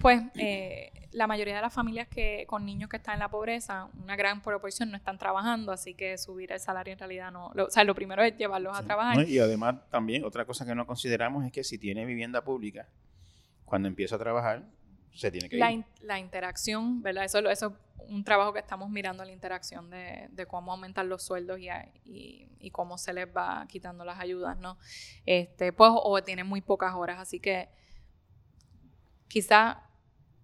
pues, eh, la mayoría de las familias que con niños que están en la pobreza, una gran proporción no están trabajando, así que subir el salario en realidad no. lo- o sea, lo primero es llevarlos a trabajar. No, Y además también otra cosa que no consideramos es que si tiene vivienda pública, cuando empieza a trabajar, se tiene que la, ir. in- la interacción, ¿verdad? Eso, eso es un trabajo que estamos mirando, la interacción de, de cómo aumentar los sueldos y, a- y, y cómo se les va quitando las ayudas, ¿no? Este, pues, o tienen muy pocas horas, así que quizá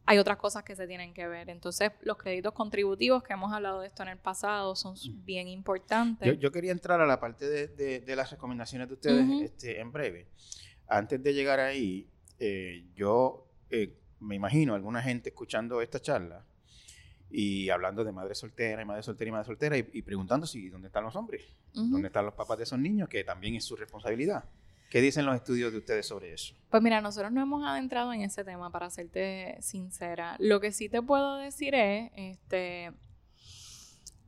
hay otras cosas que se tienen que ver. Entonces, los créditos contributivos, que hemos hablado de esto en el pasado, son s- bien importantes. Yo, yo quería entrar a la parte de, de- de las recomendaciones de ustedes este, en breve. Antes de llegar ahí, eh, yo eh, me imagino alguna gente escuchando esta charla y hablando de madre soltera y madre soltera y madre soltera y, y preguntando si dónde están los hombres, dónde están los papás de esos niños, que también es su responsabilidad. ¿Qué dicen los estudios de ustedes sobre eso? Pues mira, nosotros no hemos adentrado en ese tema, para serte sincera. Lo que sí te puedo decir es este,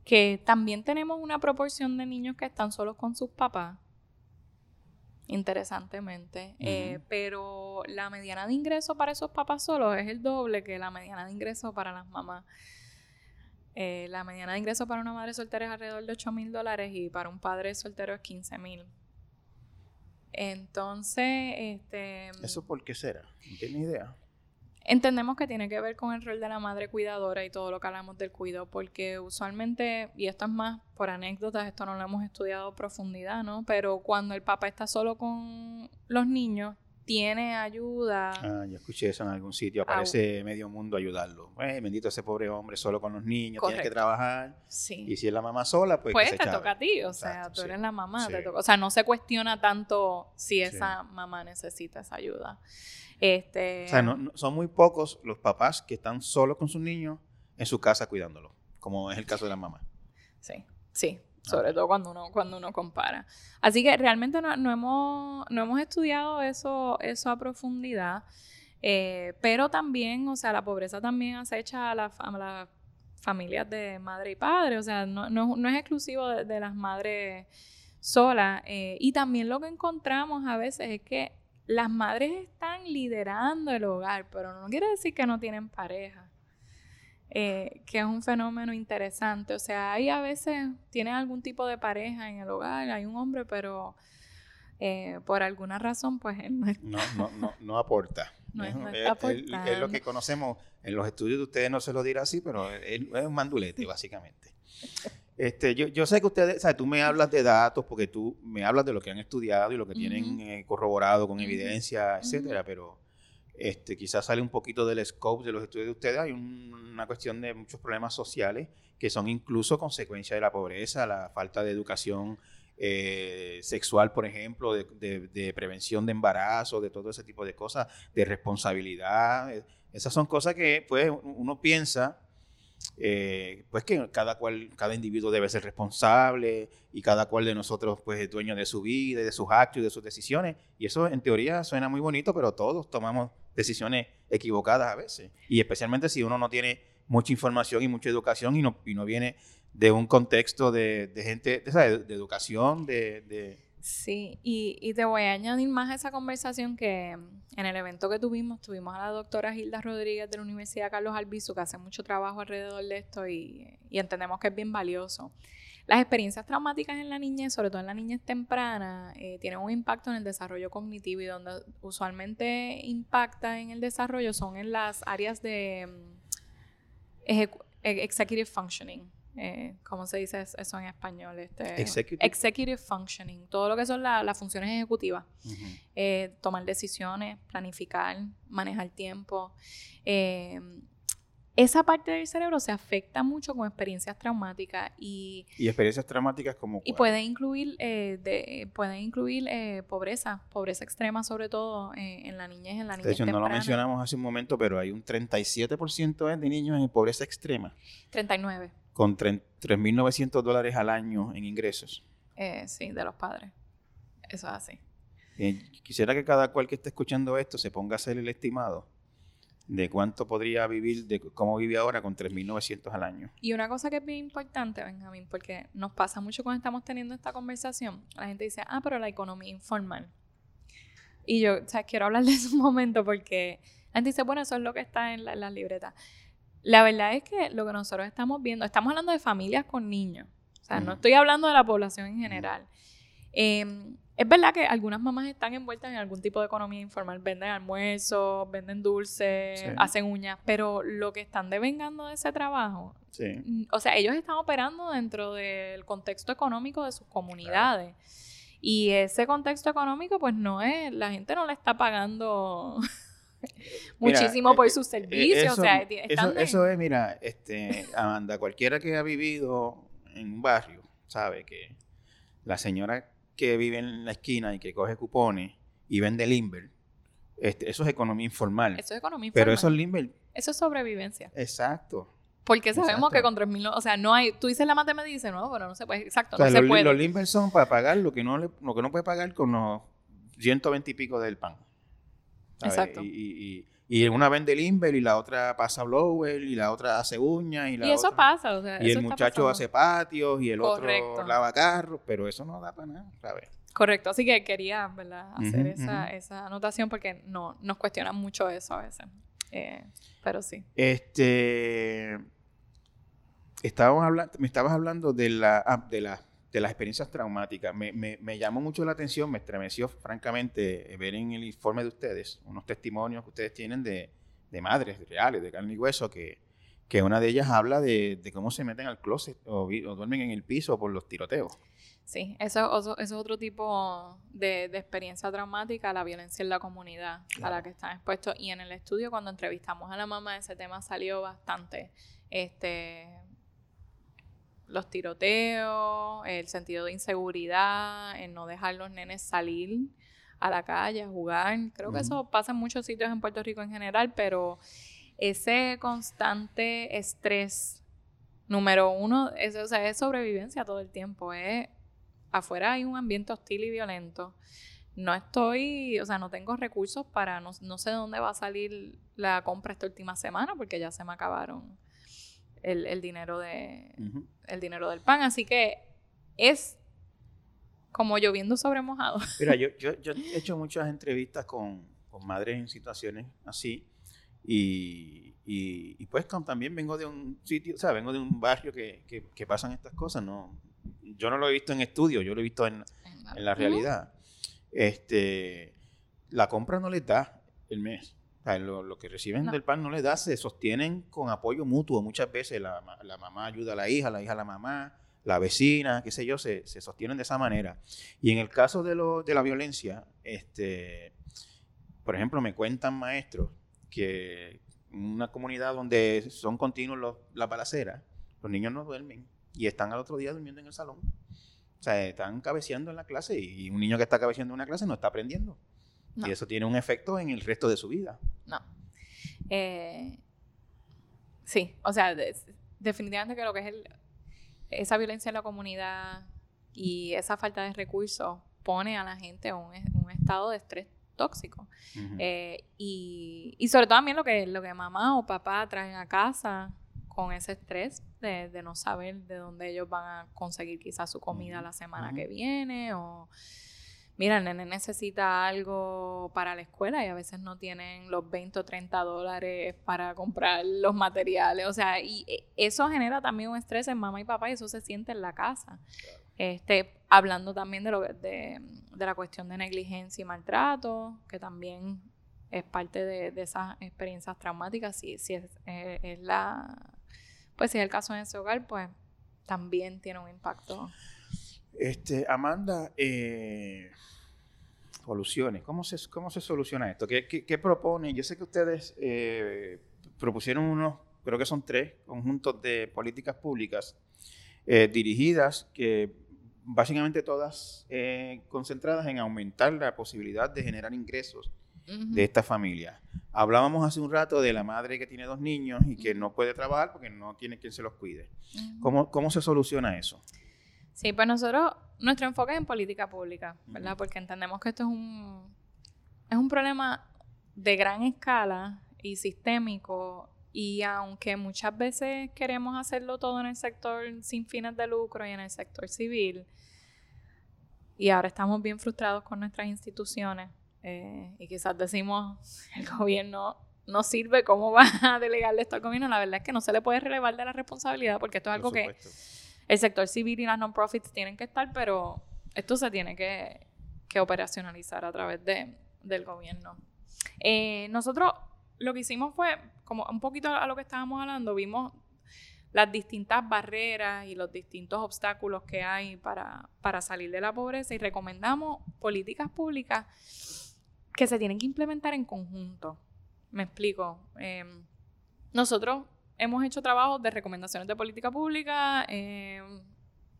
que también tenemos una proporción de niños que están solos con sus papás, interesantemente, eh, pero la mediana de ingreso para esos papás solos es el doble que la mediana de ingreso para las mamás. Eh, la mediana de ingreso para una madre soltera es alrededor de 8 mil dólares y para un padre soltero es 15 mil. Entonces, este, ¿Eso por qué será? ¿No tiene idea? Entendemos que tiene que ver con el rol de la madre cuidadora y todo lo que hablamos del cuidado, porque usualmente, y esto es más por anécdotas, esto no lo hemos estudiado a profundidad, ¿no? Pero cuando el papá está solo con los niños, tiene ayuda. Ah, yo escuché eso en algún sitio. Aparece medio mundo a ayudarlo. Eh, bendito ese pobre hombre solo con los niños, tiene que trabajar. Sí. Y si es la mamá sola, pues. Pues te toca a ti, o sea, tú eres la mamá. Te toca, o sea, no se cuestiona tanto si esa mamá necesita esa ayuda. Este, o sea, no, son muy pocos los papás que están solos con sus niños en su casa cuidándolo, como es el caso de la mamá. Sí, sí, sobre todo cuando uno, cuando uno compara. Así que realmente no, hemos, no hemos estudiado eso, eso a profundidad, eh, pero también, o sea, la pobreza también acecha a, las familias de madre y padre, o sea, no, no, es exclusivo de, las madres solas. Eh, y también lo que encontramos a veces es que las madres están liderando el hogar, pero no quiere decir que no tienen pareja. Eh, que es un fenómeno interesante. O sea, hay a veces, tienen algún tipo de pareja en el hogar, hay un hombre, pero eh, por alguna razón, pues él no, no, no, no, aporta. No, es, está es, lo que conocemos en los estudios de ustedes, no se lo dirá así, pero es, un mandulete, básicamente. Este, yo, yo sé que ustedes, o sea, tú me hablas de datos porque tú me hablas de lo que han estudiado y lo que tienen eh, corroborado con evidencia, etcétera, pero este, quizás sale un poquito del scope de los estudios de ustedes. Hay una cuestión de muchos problemas sociales que son incluso consecuencia de la pobreza, la falta de educación eh, sexual, por ejemplo, de, prevención de embarazo, de todo ese tipo de cosas, de responsabilidad. Esas son cosas que pues, uno piensa eh, pues que cada cual, cada individuo debe ser responsable y cada cual de nosotros pues es dueño de su vida, de sus actos y de sus decisiones. Y eso en teoría suena muy bonito, pero todos tomamos decisiones equivocadas a veces. Y especialmente si uno no tiene mucha información y mucha educación y no, y no viene de un contexto de, gente, de, de educación, de Sí, y, te voy a añadir más a esa conversación que en el evento que tuvimos, tuvimos a la doctora Hilda Rodríguez de la Universidad Carlos Albizu, que hace mucho trabajo alrededor de esto y, entendemos que es bien valioso. Las experiencias traumáticas en la niñez, sobre todo en la niñez temprana, eh, tienen un impacto en el desarrollo cognitivo y donde usualmente impacta en el desarrollo son en las áreas de mm, executive functioning, eh, ¿cómo se dice eso en español? Este, executive. functioning, todo lo que son las funciones ejecutivas. Eh, tomar decisiones, planificar, manejar tiempo. Eh, esa parte del cerebro se afecta mucho con experiencias traumáticas y... ¿Y experiencias traumáticas como Y puede incluir, de, puede incluir pobreza, pobreza extrema sobre todo en la niñez, en la niñez De hecho, no lo mencionamos hace un momento, pero hay un 37% de niños en pobreza extrema. 39 con 3.900 dólares al año en ingresos. Eh, sí, de los padres. Eso es así. quisiera que cada cual que esté escuchando esto se ponga a hacer el estimado de cuánto podría vivir, de cómo vive ahora con 3.900 al año. Y una cosa que es bien importante, Benjamín, porque nos pasa mucho cuando estamos teniendo esta conversación, la gente dice, ah, pero la economía informal. Y yo, o sea, quiero hablar de eso un momento porque la gente dice, bueno, eso es lo que está en la, libreta. La verdad es que lo que nosotros estamos viendo, estamos hablando de familias con niños, o sea, no estoy hablando de la población en general. Em, es verdad que algunas mamás están envueltas en algún tipo de economía informal, venden almuerzos, venden dulces, hacen uñas, pero lo que están devengando de ese trabajo, o sea, ellos están operando dentro del contexto económico de sus comunidades. Y ese contexto económico, pues no es, la gente no le está pagando muchísimo por eh, sus eh, servicios. Eso, o sea, eso, es, mira, este, Amanda, cualquiera que ha vivido en un barrio sabe que la señora que vive en la esquina y que coge cupones y vende limber, este, eso es economía informal. Eso es economía informal. Pero eso es limber. Eso es sobrevivencia. Exacto. Porque sabemos que con 3.000, o sea, no hay, tú dices la matemática y dices, no, pero no se puede, exacto, no se los, puede. Los limber son para pagar lo que no, lo que no puede pagar con los 120 y pico del pan. Exacto. Y, y, una vende limber y la otra pasa blower y la otra hace uñas y la Y eso pasa, o sea, Y el muchacho hace patios y el otro lava carros, pero eso no da para nada, ¿sabes? Correcto, así que quería, ¿verdad? Hacer esa, esa anotación porque no, nos cuestionan mucho eso a veces. Eh, pero sí. Este... Estábamos hablando, me estabas hablando de la, ah, de la de las experiencias traumáticas. Me, me, me, llamó mucho la atención, me estremeció francamente ver en el informe de ustedes unos testimonios que ustedes tienen de, de madres reales, de carne y hueso, que, que una de ellas habla de, cómo se meten al closet o, duermen en el piso por los tiroteos. Sí, eso, es otro tipo de, experiencia traumática, la violencia en la comunidad a la que están expuestos. Y en el estudio, cuando entrevistamos a la mamá, ese tema salió bastante. Este, los tiroteos, el sentido de inseguridad, el no dejar los nenes salir a la calle a jugar. Creo que eso pasa en muchos sitios en Puerto Rico en general, pero ese constante estrés, número uno, es, o sea, es sobrevivencia todo el tiempo. Es, afuera hay un ambiente hostil y violento. No estoy, o sea, no tengo recursos para, no, sé dónde va a salir la compra esta última semana porque ya se me acabaron el, dinero de el dinero del pan. Así que es como lloviendo sobre mojado. Mira, yo, yo, yo he hecho muchas entrevistas con, con madres en situaciones así y, y, pues también vengo de un sitio, o sea, vengo de un barrio que, que, pasan estas cosas, ¿no? Yo no lo he visto en estudio, yo lo he visto en, en la realidad. Este, la compra no les da el mes. Lo, que reciben del pan no les da, se sostienen con apoyo mutuo. Muchas veces la, la, mamá ayuda a la hija, la hija a la mamá, la vecina, qué sé yo, se, se sostienen de esa manera. Y en el caso de, lo, de la violencia, este, por ejemplo, me cuentan maestros que una comunidad donde son continuos las balaceras, los niños no duermen y están al otro día durmiendo en el salón. O sea, están cabeceando en la clase y un niño que está cabeceando en una clase no está aprendiendo. Y eso tiene un efecto en el resto de su vida. No. Eh, sí, o sea, definitivamente creo que es el, esa violencia en la comunidad y esa falta de recursos pone a la gente en un estado de estrés tóxico. Eh, y, y, sobre todo también lo que, lo que mamá o papá traen a casa con ese estrés de, de no saber de dónde ellos van a conseguir quizás su comida la semana que viene o mira, el nene necesita algo para la escuela y a veces no tienen los 20 o 30 dólares para comprar los materiales. O sea, y eh, eso genera también un estrés en mamá y papá y eso se siente en la casa. Este, hablando también de, lo, de, de, la cuestión de negligencia y maltrato, que también es parte de, de esas experiencias traumáticas. Si, si es, eh, es, la, pues si es el caso en ese hogar, pues también tiene un impacto. Este, Amanda, eh, soluciones, ¿cómo se, cómo se soluciona esto? ¿Qué, qué, propone? Yo sé que ustedes eh, propusieron unos, creo que son tres conjuntos de políticas públicas eh, dirigidas que básicamente todas eh, concentradas en aumentar la posibilidad de generar ingresos de esta familia. Hablábamos hace un rato de la madre que tiene dos niños y que no puede trabajar porque no tiene quien se los cuide. ¿Cómo, ¿Cómo, se soluciona eso? Sí, pues nosotros, nuestro enfoque es en política pública, ¿verdad? Porque entendemos que esto es un, es un problema de gran escala y sistémico y aunque muchas veces queremos hacerlo todo en el sector sin fines de lucro y en el sector civil, y ahora estamos bien frustrados con nuestras instituciones eh, y quizás decimos, el gobierno no sirve, ¿cómo va a delegarle esto al gobierno? La verdad es que no se le puede relevar de la responsabilidad porque esto es algo que el sector civil y las non-profits tienen que estar, pero esto se tiene que, operacionalizar a través de, del gobierno. Eh, nosotros lo que hicimos fue, como un poquito a lo que estábamos hablando, vimos las distintas barreras y los distintos obstáculos que hay para, para salir de la pobreza y recomendamos políticas públicas que se tienen que implementar en conjunto. Me explico. Em, nosotros hemos hecho trabajos de recomendaciones de política pública. Em,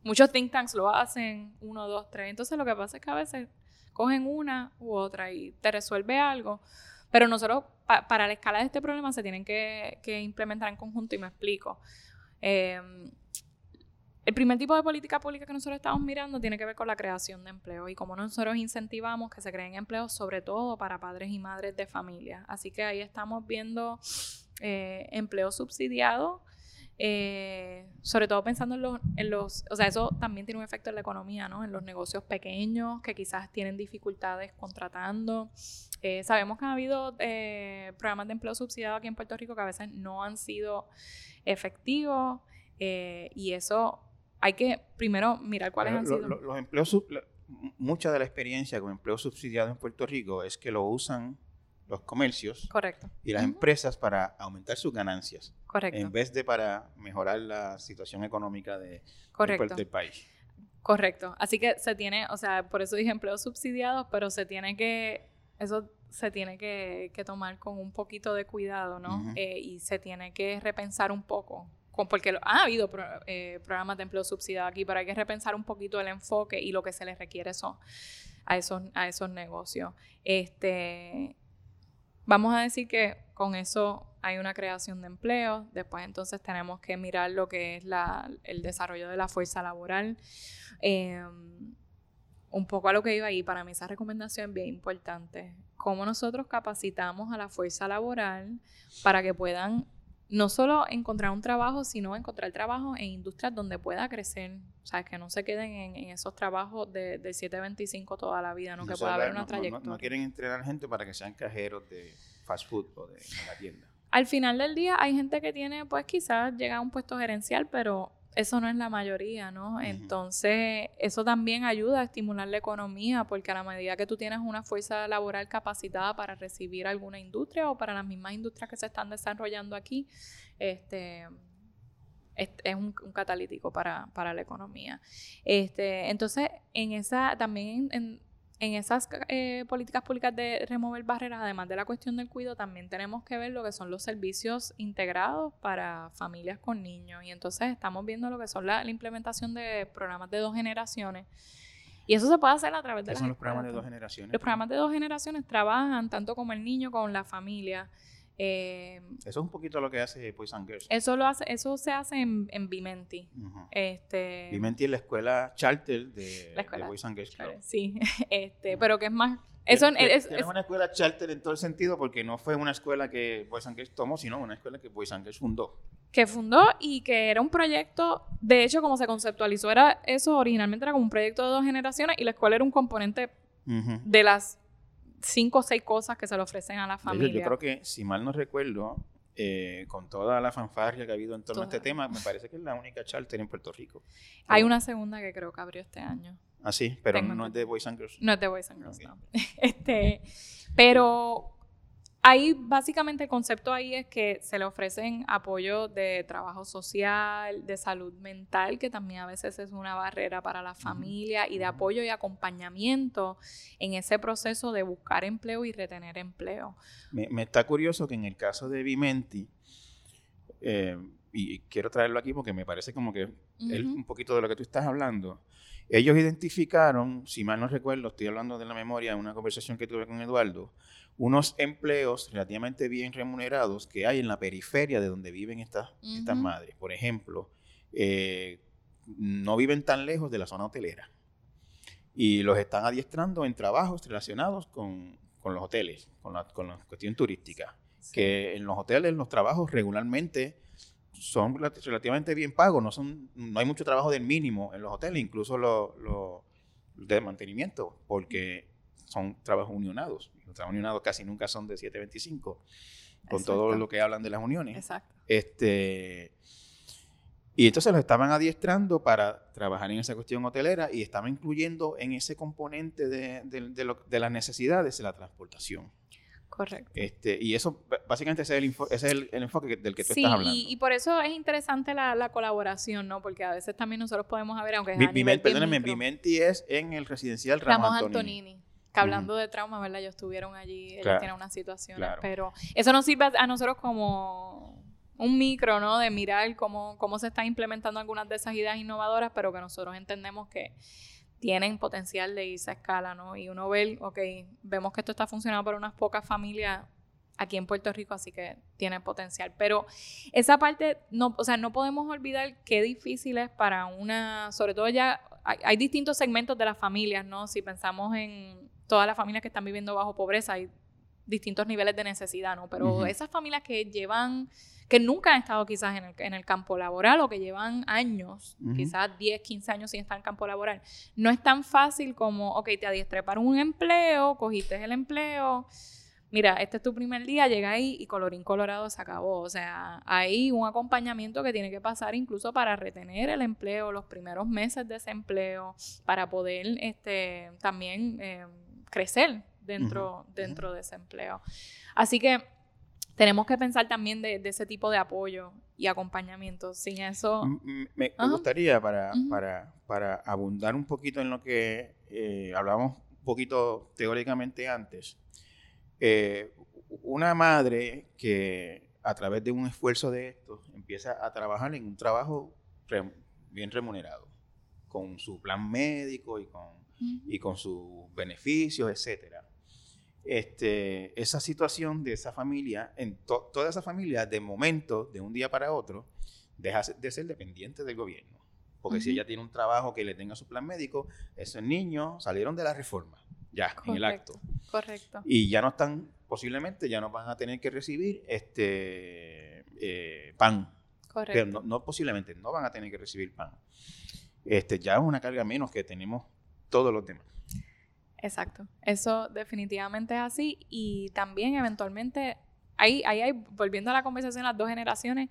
muchos think tanks lo hacen, uno, dos, tres. Entonces lo que pasa es que a veces cogen una u otra y te resuelve algo. Pero nosotros, para la escala de este problema, se tienen que, implementar en conjunto y me explico. Em, el primer tipo de política pública que nosotros estamos mirando tiene que ver con la creación de empleo y cómo nosotros incentivamos que se creen empleos, sobre todo para padres y madres de familia. Así que ahí estamos viendo eh, empleo subsidiado, eh, sobre todo pensando en los, en los, o sea, eso también tiene un efecto en la economía, ¿no? En los negocios pequeños que quizás tienen dificultades contratando. Eh, sabemos que ha habido programas de empleo subsidiado aquí en Puerto Rico que a veces no han sido efectivo eh, y eso hay que primero mirar cuáles han sido. los empleos, mucha de la experiencia con empleo subsidiado en Puerto Rico es que lo usan los comercios Correcto. y las empresas para aumentar sus ganancias, Correcto. en vez de para mejorar la situación económica de, Correcto. del país. Correcto. Así que se tiene, o sea, por eso dije empleos subsidiados, pero se tiene que, eso se tiene que, que tomar con un poquito de cuidado, ¿no? Eh, y se tiene que repensar un poco. porque lo- ha habido pro- eh, programas de empleo subsidiado aquí, pero hay que repensar un poquito el enfoque y lo que se les requiere son a esos, a esos negocios. Este, vamos a decir que con eso hay una creación de empleo, después entonces tenemos que mirar lo que es la, el desarrollo de la fuerza laboral. Eh, un poco a lo que iba ahí, para mí esa recomendación es bien importante. Cómo nosotros capacitamos a la fuerza laboral para que puedan no solo encontrar un trabajo, sino encontrar trabajo en industrias donde pueda crecer. O sea, que no se queden en, en esos trabajos de, del 725 toda la vida, ¿no? que pueda haber una no- no- trayectoria. No, quieren entrenar gente para que sean cajeros de fast food o de, de la tienda. Al final del día hay gente que tiene, pues quizás llega a un puesto gerencial, pero eso no es la mayoría, ¿no? Entonces, eso también ayuda a estimular la economía, porque a la medida que tú tienes una fuerza laboral capacitada para recibir alguna industria o para las mismas industrias que se están desarrollando aquí, este es, es un, un catalítico para, para la economía. Este, entonces, en esa, también en, en esas eh, políticas públicas de remover barreras, además de la cuestión del cuidado, también tenemos que ver lo que son los servicios integrados para familias con niños. Y entonces estamos viendo lo que son la, la implementación de programas de dos generaciones. Y eso se puede hacer a través de ¿Qué las son los programas de dos generaciones? Los programas de dos generaciones trabajan tanto como el niño como la familia. Eh, Eso es un poquito lo que hace Boys and Girls. eso lo hace, eso se hace en, en Vimenti. Ujú. Este, Vimenti es la escuela charter de, La escuela de Boys and Girls Club. claro, sí, este, pero que es más eso es, es- es una escuela charter en todo el sentido porque no fue una escuela que Boys and Girls tomó, sino una escuela que Boys and Girls fundó. que fundó y que era un proyecto, de hecho como se conceptualizó era eso originalmente era como un proyecto de dos generaciones y la escuela era un componente Ujú. de las cinco o seis cosas que se le ofrecen a la familia. yo creo que, si mal no recuerdo, eh, con toda la fanfarria que ha habido en torno a este tema, me parece que es la única charter en Puerto Rico. Hay una segunda que creo que abrió este año. Ah, sí, pero Tengo no es de Boys and Girls. No es de Boys and Girls, Ok. no. Este, pero ahí básicamente el concepto ahí es que se le ofrecen apoyo de trabajo social, de salud mental, que también a veces es una barrera para la familia, y de apoyo y acompañamiento en ese proceso de buscar empleo y retener empleo. Me, me está curioso que en el caso de Vimenti, eh, y quiero traerlo aquí porque me parece como que es un poquito de lo que tú estás hablando. Ellos identificaron, si mal no recuerdo, estoy hablando de la memoria, una conversación que tuve con Eduardo, unos empleos relativamente bien remunerados que hay en la periferia de donde viven estas, estas madres. Por ejemplo, eh, no viven tan lejos de la zona hotelera y los están adiestrando en trabajos relacionados con, con los hoteles, con la, con la cuestión turística. Que en los hoteles los trabajos regularmente son relat- relativamente bien pagos, no, son, no hay mucho trabajo del mínimo en los hoteles, incluso los de mantenimiento, porque son trabajos unionados. Los trabajos unionados casi nunca son de 725, con todo lo que hablan de las uniones. Exacto. Este, y entonces los estaban adiestrando para trabajar en esa cuestión hotelera y estaban incluyendo en ese componente de, de- de lo- de las necesidades la transportación. Correcto. Este, y eso, básicamente, ese es el, info- ese es el, el enfoque que- del que tú Sí, estás hablando. y, y por eso es interesante la, la colaboración, ¿no? Porque a veces también nosotros podemos ver, aunque es nivel es en el residencial Ramos, Ramos Antonini. Antonini. Que hablando de trauma, ¿verdad? Ellos estuvieron allí, ellos Claro, tienen unas situaciones, claro. pero eso nos sirve a nosotros como un micro, ¿no? De mirar cómo, cómo se están implementando algunas de esas ideas innovadoras, pero que nosotros entendemos que tienen potencial de irse a escala, ¿no? Y uno ve, ok, vemos que esto está funcionando para unas pocas familias aquí en Puerto Rico, así que tiene potencial. Pero esa parte, no, o sea, no podemos olvidar qué difícil es para una, sobre todo ya, hay, hay distintos segmentos de las familias, ¿no? Si pensamos en todas las familias que están viviendo bajo pobreza, hay distintos niveles de necesidad, ¿no? Pero esas familias que llevan, que nunca han estado quizás en el, en el campo laboral o que llevan años, quizás 10, 15 años sin estar en campo laboral, no es tan fácil como, ok, te adiestré para un empleo, cogiste el empleo, mira, este es tu primer día, llega ahí y colorín colorado se acabó. O sea, hay un acompañamiento que tiene que pasar incluso para retener el empleo, los primeros meses de ese empleo, para poder este, también eh, crecer dentro, dentro de ese empleo. Así que tenemos que pensar también de, ese tipo de apoyo y acompañamiento. Sin eso... Me, gustaría, para, para, para, abundar un poquito en lo que eh, hablábamos un poquito teóricamente antes, eh, una madre que a través de un esfuerzo de esto empieza a trabajar en un trabajo bien remunerado, con su plan médico y con, y con sus beneficios, etcétera. Este, esa situación de esa familia, en toda esa familia, de momento, de un día para otro, deja de ser dependiente del gobierno. Porque si ella tiene un trabajo que le tenga su plan médico, esos niños salieron de la reforma, ya, en el acto. Correcto. Y ya no están, posiblemente ya no van a tener que recibir este eh, pan. Correcto. no, no, posiblemente, no van a tener que recibir pan. Este, ya es una carga menos que tenemos todos los demás. Exacto. Eso definitivamente es así. Y también eventualmente, ahí, ahí, ahí, volviendo a la conversación, las dos generaciones,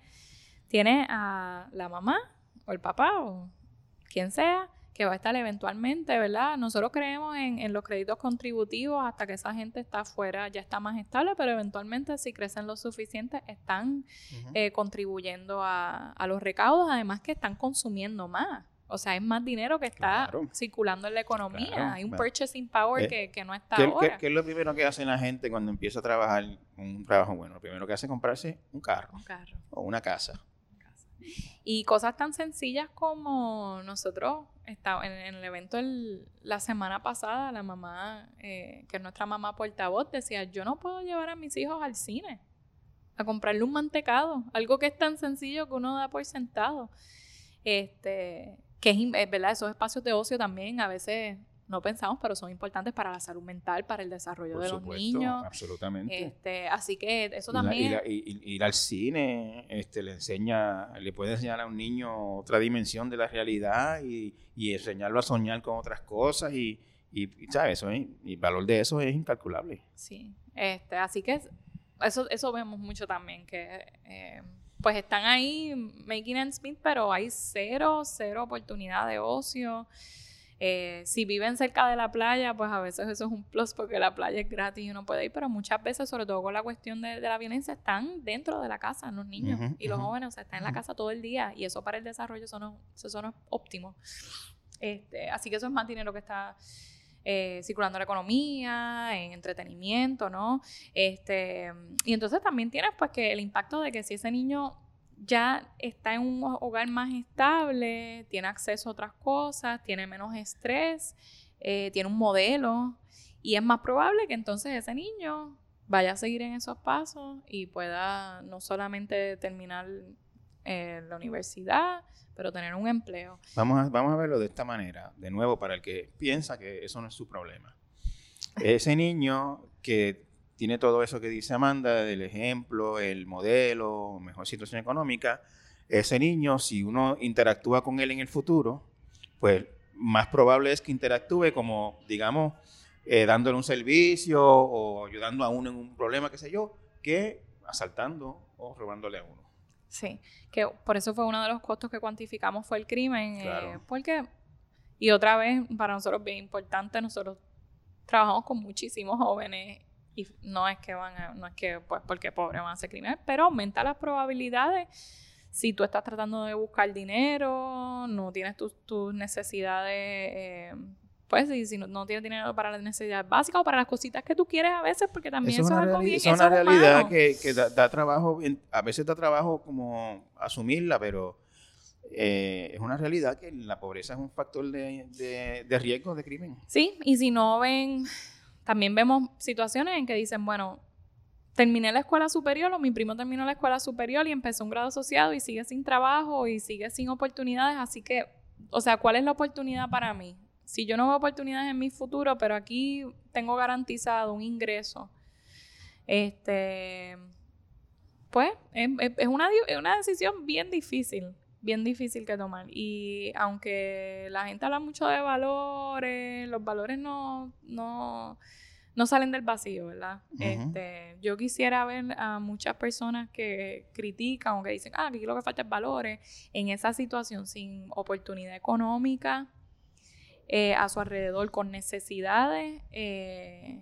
tiene a la mamá o el papá o quien sea que va a estar eventualmente, ¿verdad? Nosotros creemos en, los créditos contributivos hasta que esa gente está afuera, ya está más estable, pero eventualmente si crecen lo suficiente están eh, contribuyendo a, a, los recaudos, además que están consumiendo más. O sea, es más dinero que está circulando en la economía. Hay un purchasing power eh, que, no está ¿qué, ahora. ¿qué, es lo primero que hace la gente cuando empieza a trabajar un trabajo bueno? Lo primero que hace es comprarse un carro. Un carro. O una casa. Y cosas tan sencillas como nosotros, está, en, el evento la semana pasada, la mamá, eh, que es nuestra mamá portavoz, decía, yo no puedo llevar a mis hijos al cine a comprarle un mantecado, algo que es tan sencillo que uno da por sentado. Este, que es, verdad, esos espacios de ocio también a veces no pensamos, pero son importantes para la salud mental, para el desarrollo de los niños. Absolutamente. Este, así que eso también. ir al cine este, le enseña, le puede enseñar a un niño otra dimensión de la realidad y, enseñarlo a soñar con otras cosas y, y, ¿sabes? Eso y el valor de eso es incalculable. Sí, este, así que eso, eso vemos mucho también, que eh, pues están ahí making ends speed, pero hay cero, cero oportunidad de ocio. Eh, si viven cerca de la playa, pues a veces eso es un plus porque la playa es gratis y uno puede ir, pero muchas veces, sobre todo con la cuestión de, la violencia, están dentro de la casa los niños y los jóvenes, o sea, están en la casa todo el día y eso para el desarrollo eso no, eso no es óptimo. Este, así que eso es más dinero que está eh, circulando la economía, en entretenimiento, ¿no? Este, y entonces también tienes pues que el impacto de que si ese niño ya está en un hogar más estable, tiene acceso a otras cosas, tiene menos estrés, eh, tiene un modelo y es más probable que entonces ese niño vaya a seguir en esos pasos y pueda no solamente terminar en la universidad, pero tener un empleo. Vamos a, vamos a verlo de esta manera, de nuevo, para el que piensa que eso no es su problema. Ese niño que tiene todo eso que dice Amanda, del ejemplo, el modelo, mejor situación económica, ese niño, si uno interactúa con él en el futuro, pues más probable es que interactúe como, digamos, eh, dándole un servicio o ayudando a uno en un problema, qué sé yo, que asaltando o robándole a uno. Sí, que por eso fue uno de los costos que cuantificamos fue el crimen, eh, porque, y otra vez, para nosotros bien importante, nosotros trabajamos con muchísimos jóvenes y no es que van a, no es que pues porque pobres van a ser criminales, pero aumenta las probabilidades. Si tú estás tratando de buscar dinero, no tienes tus, tus necesidades eh, pues si, si no, tienes dinero para las necesidades básicas o para las cositas que tú quieres a veces, porque también eso, es algo bien. Es una realidad que, que da, trabajo, a veces da trabajo como asumirla, pero eh, es una realidad que la pobreza es un factor de, de, riesgo de crimen. Sí, y si no ven, también vemos situaciones en que dicen, bueno, terminé la escuela superior o mi primo terminó la escuela superior y empezó un grado asociado y sigue sin trabajo y sigue sin oportunidades, así que, o sea, ¿cuál es la oportunidad para mí? Si yo no veo oportunidades en mi futuro, pero aquí tengo garantizado un ingreso, este, pues es, una, una decisión bien difícil, bien difícil que tomar. Y aunque la gente habla mucho de valores, los valores no, no, no salen del vacío, ¿verdad? este, yo quisiera ver a muchas personas que critican o que dicen, ah, aquí lo que falta es valores, en esa situación sin oportunidad económica, eh, a su alrededor con necesidades, eh,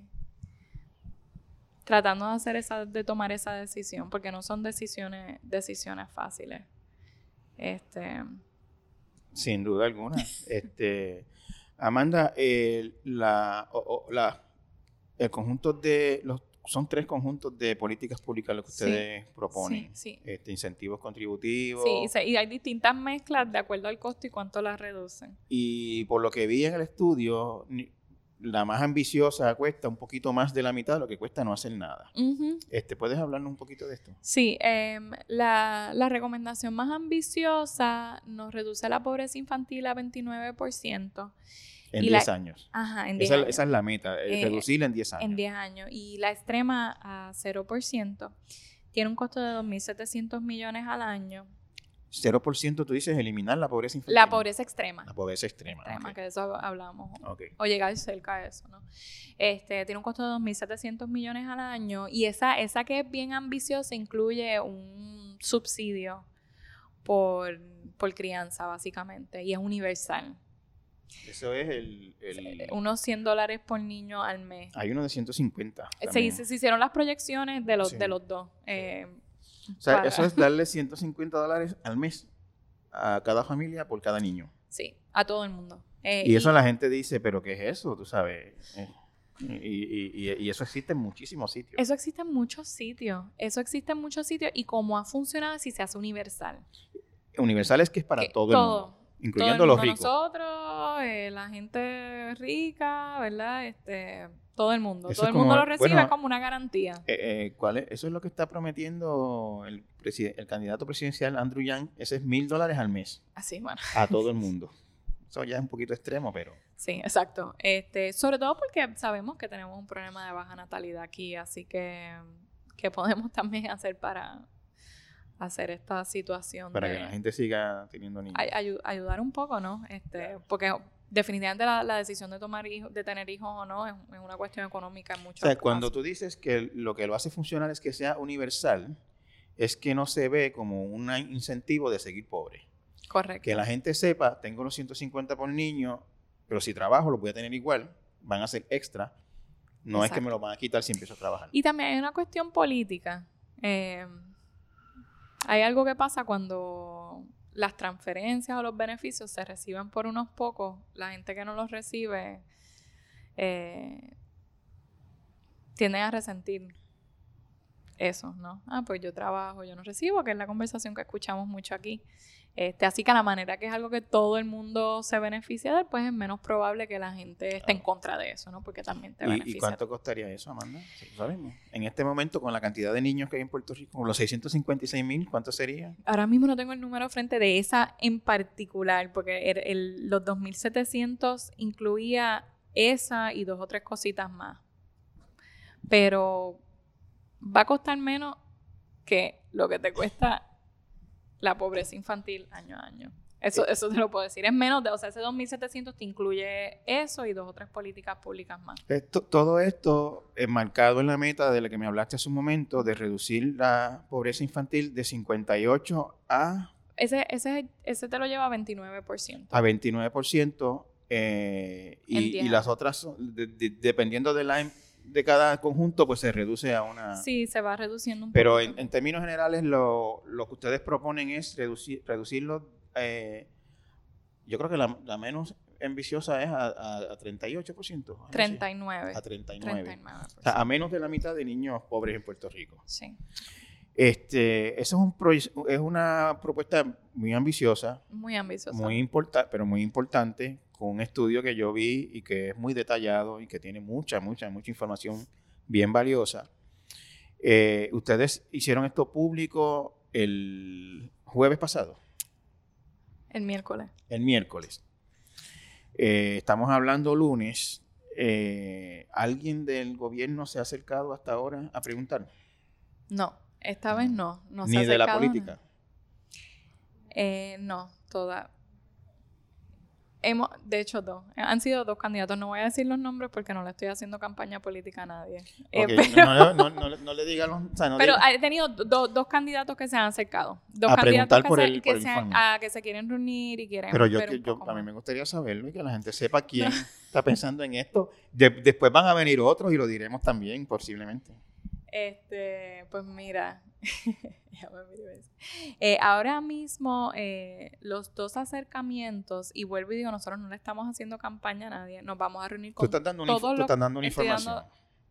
tratando de hacer esa, de tomar esa decisión, porque no son decisiones, decisiones fáciles. Este. Sin duda alguna. este, Amanda, el, la, la, el conjunto de los son tres conjuntos de políticas públicas lo que ustedes proponen. Sí, Este, incentivos contributivos. Sí, y hay distintas mezclas de acuerdo al costo y cuánto las reducen. Y por lo que vi en el estudio, la más ambiciosa cuesta un poquito más de la mitad de lo que cuesta no hacer nada. este, ¿Puedes hablarnos un poquito de esto? Sí, la, la, recomendación más ambiciosa nos reduce la pobreza infantil a 29%. En 10 años. Ajá, en 10 esa, años. Esa es la meta, eh, reducirla en 10 años. En 10 años. Y la extrema a 0% tiene un costo de 2.700 millones al año 0% tú dices eliminar la pobreza infantil. La pobreza extrema. La pobreza extrema. extrema que de eso hablamos. O llegar cerca a eso, ¿no? Este, tiene un costo de 2.700 millones al año y esa, esa que es bien ambiciosa incluye un subsidio por, por crianza, básicamente, y es universal. Eso es el, Unos 100 dólares por niño al mes. Hay uno de 150. Se, se, hicieron las proyecciones de los, de los dos. Eh, o sea, eso es darle 150 dólares al mes a cada familia por cada niño. Sí, a todo el mundo. Eh, y eso la gente dice, pero ¿qué es eso? Tú sabes. Eh, y, y, eso existe en muchísimos sitios. Eso existe en muchos sitios. Eso existe en muchos sitios. Y cómo ha funcionado si se hace universal. Universal es que es para todo, el mundo. Incluyendo los ricos. Nosotros, eh, la gente rica, ¿verdad? Este todo el mundo. todo el mundo lo recibe como una garantía. Eh, eh, ¿cuál es? Eso es lo que está prometiendo el, el candidato presidencial Andrew Yang. Ese es mil dólares al mes. Así, bueno. A todo el mundo. Eso ya es un poquito extremo, pero... Sí, exacto. Este, sobre todo porque sabemos que tenemos un problema de baja natalidad aquí, así que, ¿qué podemos también hacer para hacer esta situación? Para que la gente siga teniendo niños. ayudar un poco, ¿no? Este, Porque definitivamente la, decisión de tomar hijos, de tener hijos o no, es, una cuestión económica en muchos O sea, cuando tú dices que lo que lo hace funcionar es que sea universal, es que no se ve como un incentivo de seguir pobre. Correcto. Que la gente sepa, tengo los 150 por niño, pero si trabajo lo voy a tener igual, van a ser extra. No es que me lo van a quitar si empiezo a trabajar. Y también hay una cuestión política. Eh, hay algo que pasa cuando las transferencias o los beneficios se reciben por unos pocos, la gente que no los recibe eh, tienden a resentir eso, ¿no? Ah, pues yo trabajo, yo no recibo, que es la conversación que escuchamos mucho aquí. Este, así que a la manera que es algo que todo el mundo se beneficia de, pues es menos probable que la gente esté en contra de eso, ¿no? Porque también te beneficia. ¿Y cuánto costaría eso, Amanda? sabemos. En este momento, con la cantidad de niños que hay en Puerto Rico, con los 656 mil, ¿cuánto sería? Ahora mismo no tengo el número frente de esa en particular, porque el, los 2.700 incluía esa y dos o tres cositas más. Pero va a costar menos que lo que te cuesta la pobreza infantil año a año. Eso, eso te lo puedo decir. Es menos de, o sea, ese 2.700 te incluye eso y dos o tres políticas públicas más. todo esto es marcado en la meta de la que me hablaste hace un momento, de reducir la pobreza infantil de 58 a... Ese, ese, ese te lo lleva a 29%. A 29%. Eh, y, y, las otras, dependiendo de la de cada conjunto, pues se reduce a una... Sí, se va reduciendo un poco. Pero en, términos generales, lo, lo, que ustedes proponen es reducir, reducirlo. Eh, yo creo que la, la, menos ambiciosa es a, a, 38%. 39. A 39. O sea, a menos de la mitad de niños pobres en Puerto Rico. Sí. Este, eso es, un es una propuesta muy ambiciosa. Muy ambiciosa. Muy importante, pero muy importante con un estudio que yo vi y que es muy detallado y que tiene mucha, mucha, mucha información bien valiosa. Eh, ustedes hicieron esto público el jueves pasado. El miércoles. El miércoles. Eh, estamos hablando lunes. Eh, ¿Alguien del gobierno se ha acercado hasta ahora a preguntar? No, esta vez no. Ni de la política. no, toda. Hemos, de hecho, dos. Han sido dos candidatos. No voy a decir los nombres porque no le estoy haciendo campaña política a nadie. Eh, pero, no, le digan los... pero he tenido dos candidatos que se han acercado. Dos candidatos que, se, que, se, quieren reunir y quieren... Pero yo, a mí me gustaría saberlo y que la gente sepa quién está pensando en esto. después van a venir otros y lo diremos también, posiblemente. Este, pues mira, eh, ahora mismo eh, los dos acercamientos, y vuelvo y digo, nosotros no le estamos haciendo campaña a nadie, nos vamos a reunir con tú estás todos los... dando una información.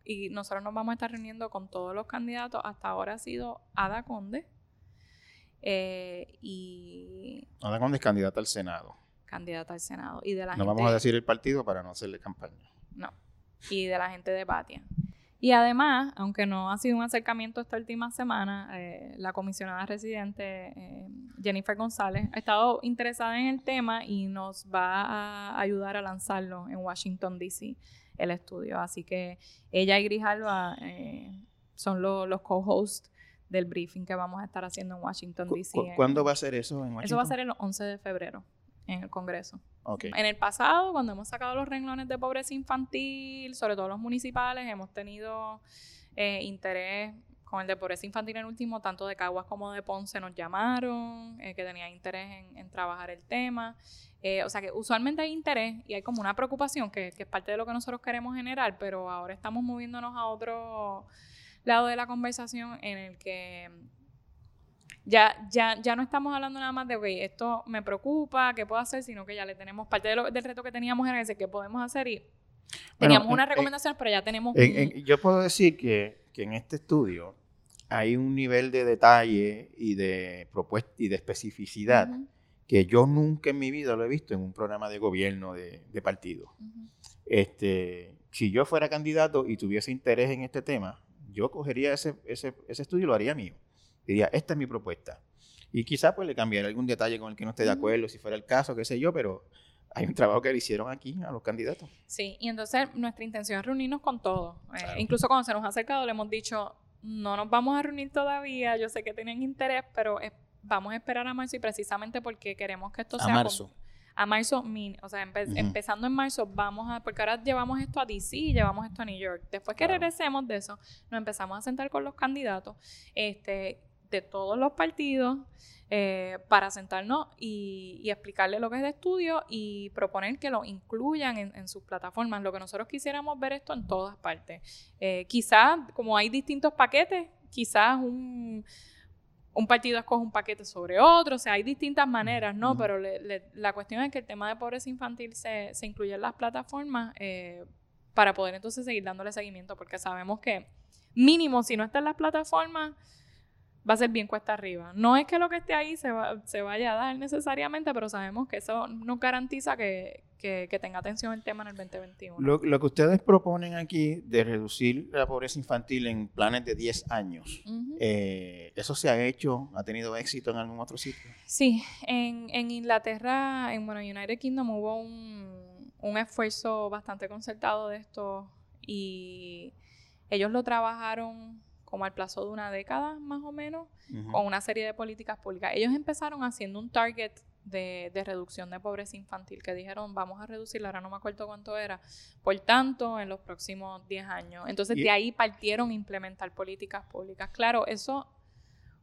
y nosotros nos vamos a estar reuniendo con todos los candidatos. Hasta ahora ha sido Ada Conde. Eh, y... Ada Conde es candidata al Senado. Candidata al Senado. Y de la no vamos a decir el partido para no hacerle campaña. No. Y de la gente de Patia. Y además, aunque no ha sido un acercamiento esta última semana, eh, la comisionada residente eh, Jennifer González ha estado interesada en el tema y nos va a ayudar a lanzarlo en Washington, D.C., el estudio. Así que ella y Grijalva eh, son los co-hosts del briefing que vamos a estar haciendo en Washington, D.C. ¿Cuándo va a ser eso en Washington? Eso va a ser el 11 de febrero en el Congreso. En el pasado, cuando hemos sacado los renglones de pobreza infantil, sobre todo los municipales, hemos tenido eh, interés con el de pobreza infantil en último, tanto de Caguas como de Ponce nos llamaron, eh, que tenía interés en, trabajar el tema. Eh, o sea que usualmente hay interés y hay como una preocupación que, que, es parte de lo que nosotros queremos generar, pero ahora estamos moviéndonos a otro lado de la conversación en el que ya, ya, ya no estamos hablando nada más de, ok, esto me preocupa, ¿qué puedo hacer? Sino que ya le tenemos, parte del reto que teníamos era ese, ¿qué podemos hacer? Y teníamos unas recomendaciones, pero ya tenemos... yo puedo decir que, que, en este estudio hay un nivel de detalle y de propuesta y de especificidad que yo nunca en mi vida lo he visto en un programa de gobierno de, de partido. este, si yo fuera candidato y tuviese interés en este tema, yo cogería ese, ese, ese estudio y lo haría mío diría, esta es mi propuesta. Y quizás pues le cambiaré algún detalle con el que no esté de acuerdo, si fuera el caso, qué sé yo, pero hay un trabajo que le hicieron aquí a los candidatos. Sí, y entonces nuestra intención es reunirnos con todos. Eh, incluso cuando se nos ha acercado le hemos dicho, no nos vamos a reunir todavía, yo sé que tienen interés, pero vamos a esperar a marzo y precisamente porque queremos que esto sea... A marzo. a marzo, o sea, empezando en marzo, vamos a, porque ahora llevamos esto a DC, llevamos esto a New York. Después que regresemos de eso, nos empezamos a sentar con los candidatos, este, de todos los partidos eh, para sentarnos y, y, explicarle lo que es de estudio y proponer que lo incluyan en, sus plataformas. Lo que nosotros quisiéramos ver esto en todas partes. Eh, quizás, como hay distintos paquetes, quizás un, un partido escoge un paquete sobre otro, o sea, hay distintas maneras, ¿no? Pero la cuestión es que el tema de pobreza infantil se, se incluye en las plataformas eh, para poder entonces seguir dándole seguimiento, porque sabemos que mínimo, si no está en las plataformas, va a ser bien cuesta arriba. No es que lo que esté ahí se, se vaya a dar necesariamente, pero sabemos que eso no garantiza que, tenga atención el tema en el 2021. Lo, que ustedes proponen aquí de reducir la pobreza infantil en planes de 10 años, eh, ¿eso se ha hecho? ¿Ha tenido éxito en algún otro sitio? Sí, en, en Inglaterra, en bueno, United Kingdom hubo un, un esfuerzo bastante concertado de esto y ellos lo trabajaron como al plazo de una década más o menos, con una serie de políticas públicas. Ellos empezaron haciendo un target de, reducción de pobreza infantil, que dijeron, vamos a reducirla, ahora no me acuerdo cuánto era, por tanto, en los próximos 10 años. Entonces, de ahí partieron a implementar políticas públicas. Claro, eso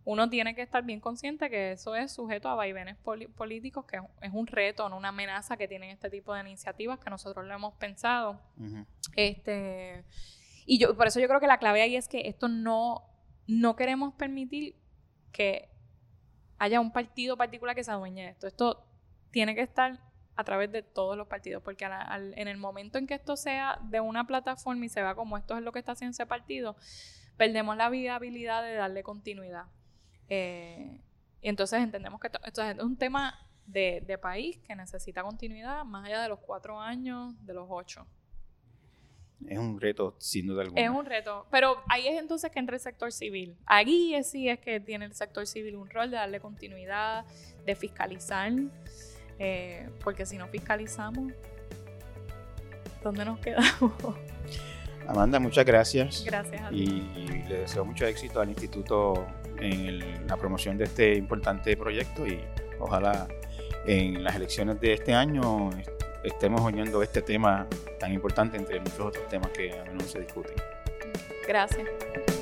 uno tiene que estar bien consciente que eso es sujeto a vaivenes políticos, que es un reto, no una amenaza que tienen este tipo de iniciativas que nosotros lo hemos pensado. Este y yo, por eso yo creo que la clave ahí es que esto no, no queremos permitir que haya un partido particular que se adueñe de esto. Esto tiene que estar a través de todos los partidos, porque en el momento en que esto sea de una plataforma y se vea como esto es lo que está haciendo ese partido, perdemos la viabilidad de darle continuidad. Eh, y entonces entendemos que esto, es un tema de, de país que necesita continuidad más allá de los cuatro años, de los ocho. Es un reto, sin duda alguna. Es un reto. Pero ahí es entonces que entra el sector civil. Aquí sí es que tiene el sector civil un rol de darle continuidad, de fiscalizar. Eh, porque si no fiscalizamos, ¿dónde nos quedamos? Amanda, muchas gracias. Gracias a ti. Y le deseo mucho éxito al instituto en la promoción de este importante proyecto y ojalá en las elecciones de este año estemos oyendo este tema tan importante entre muchos otros temas que a menudo se discuten. Gracias.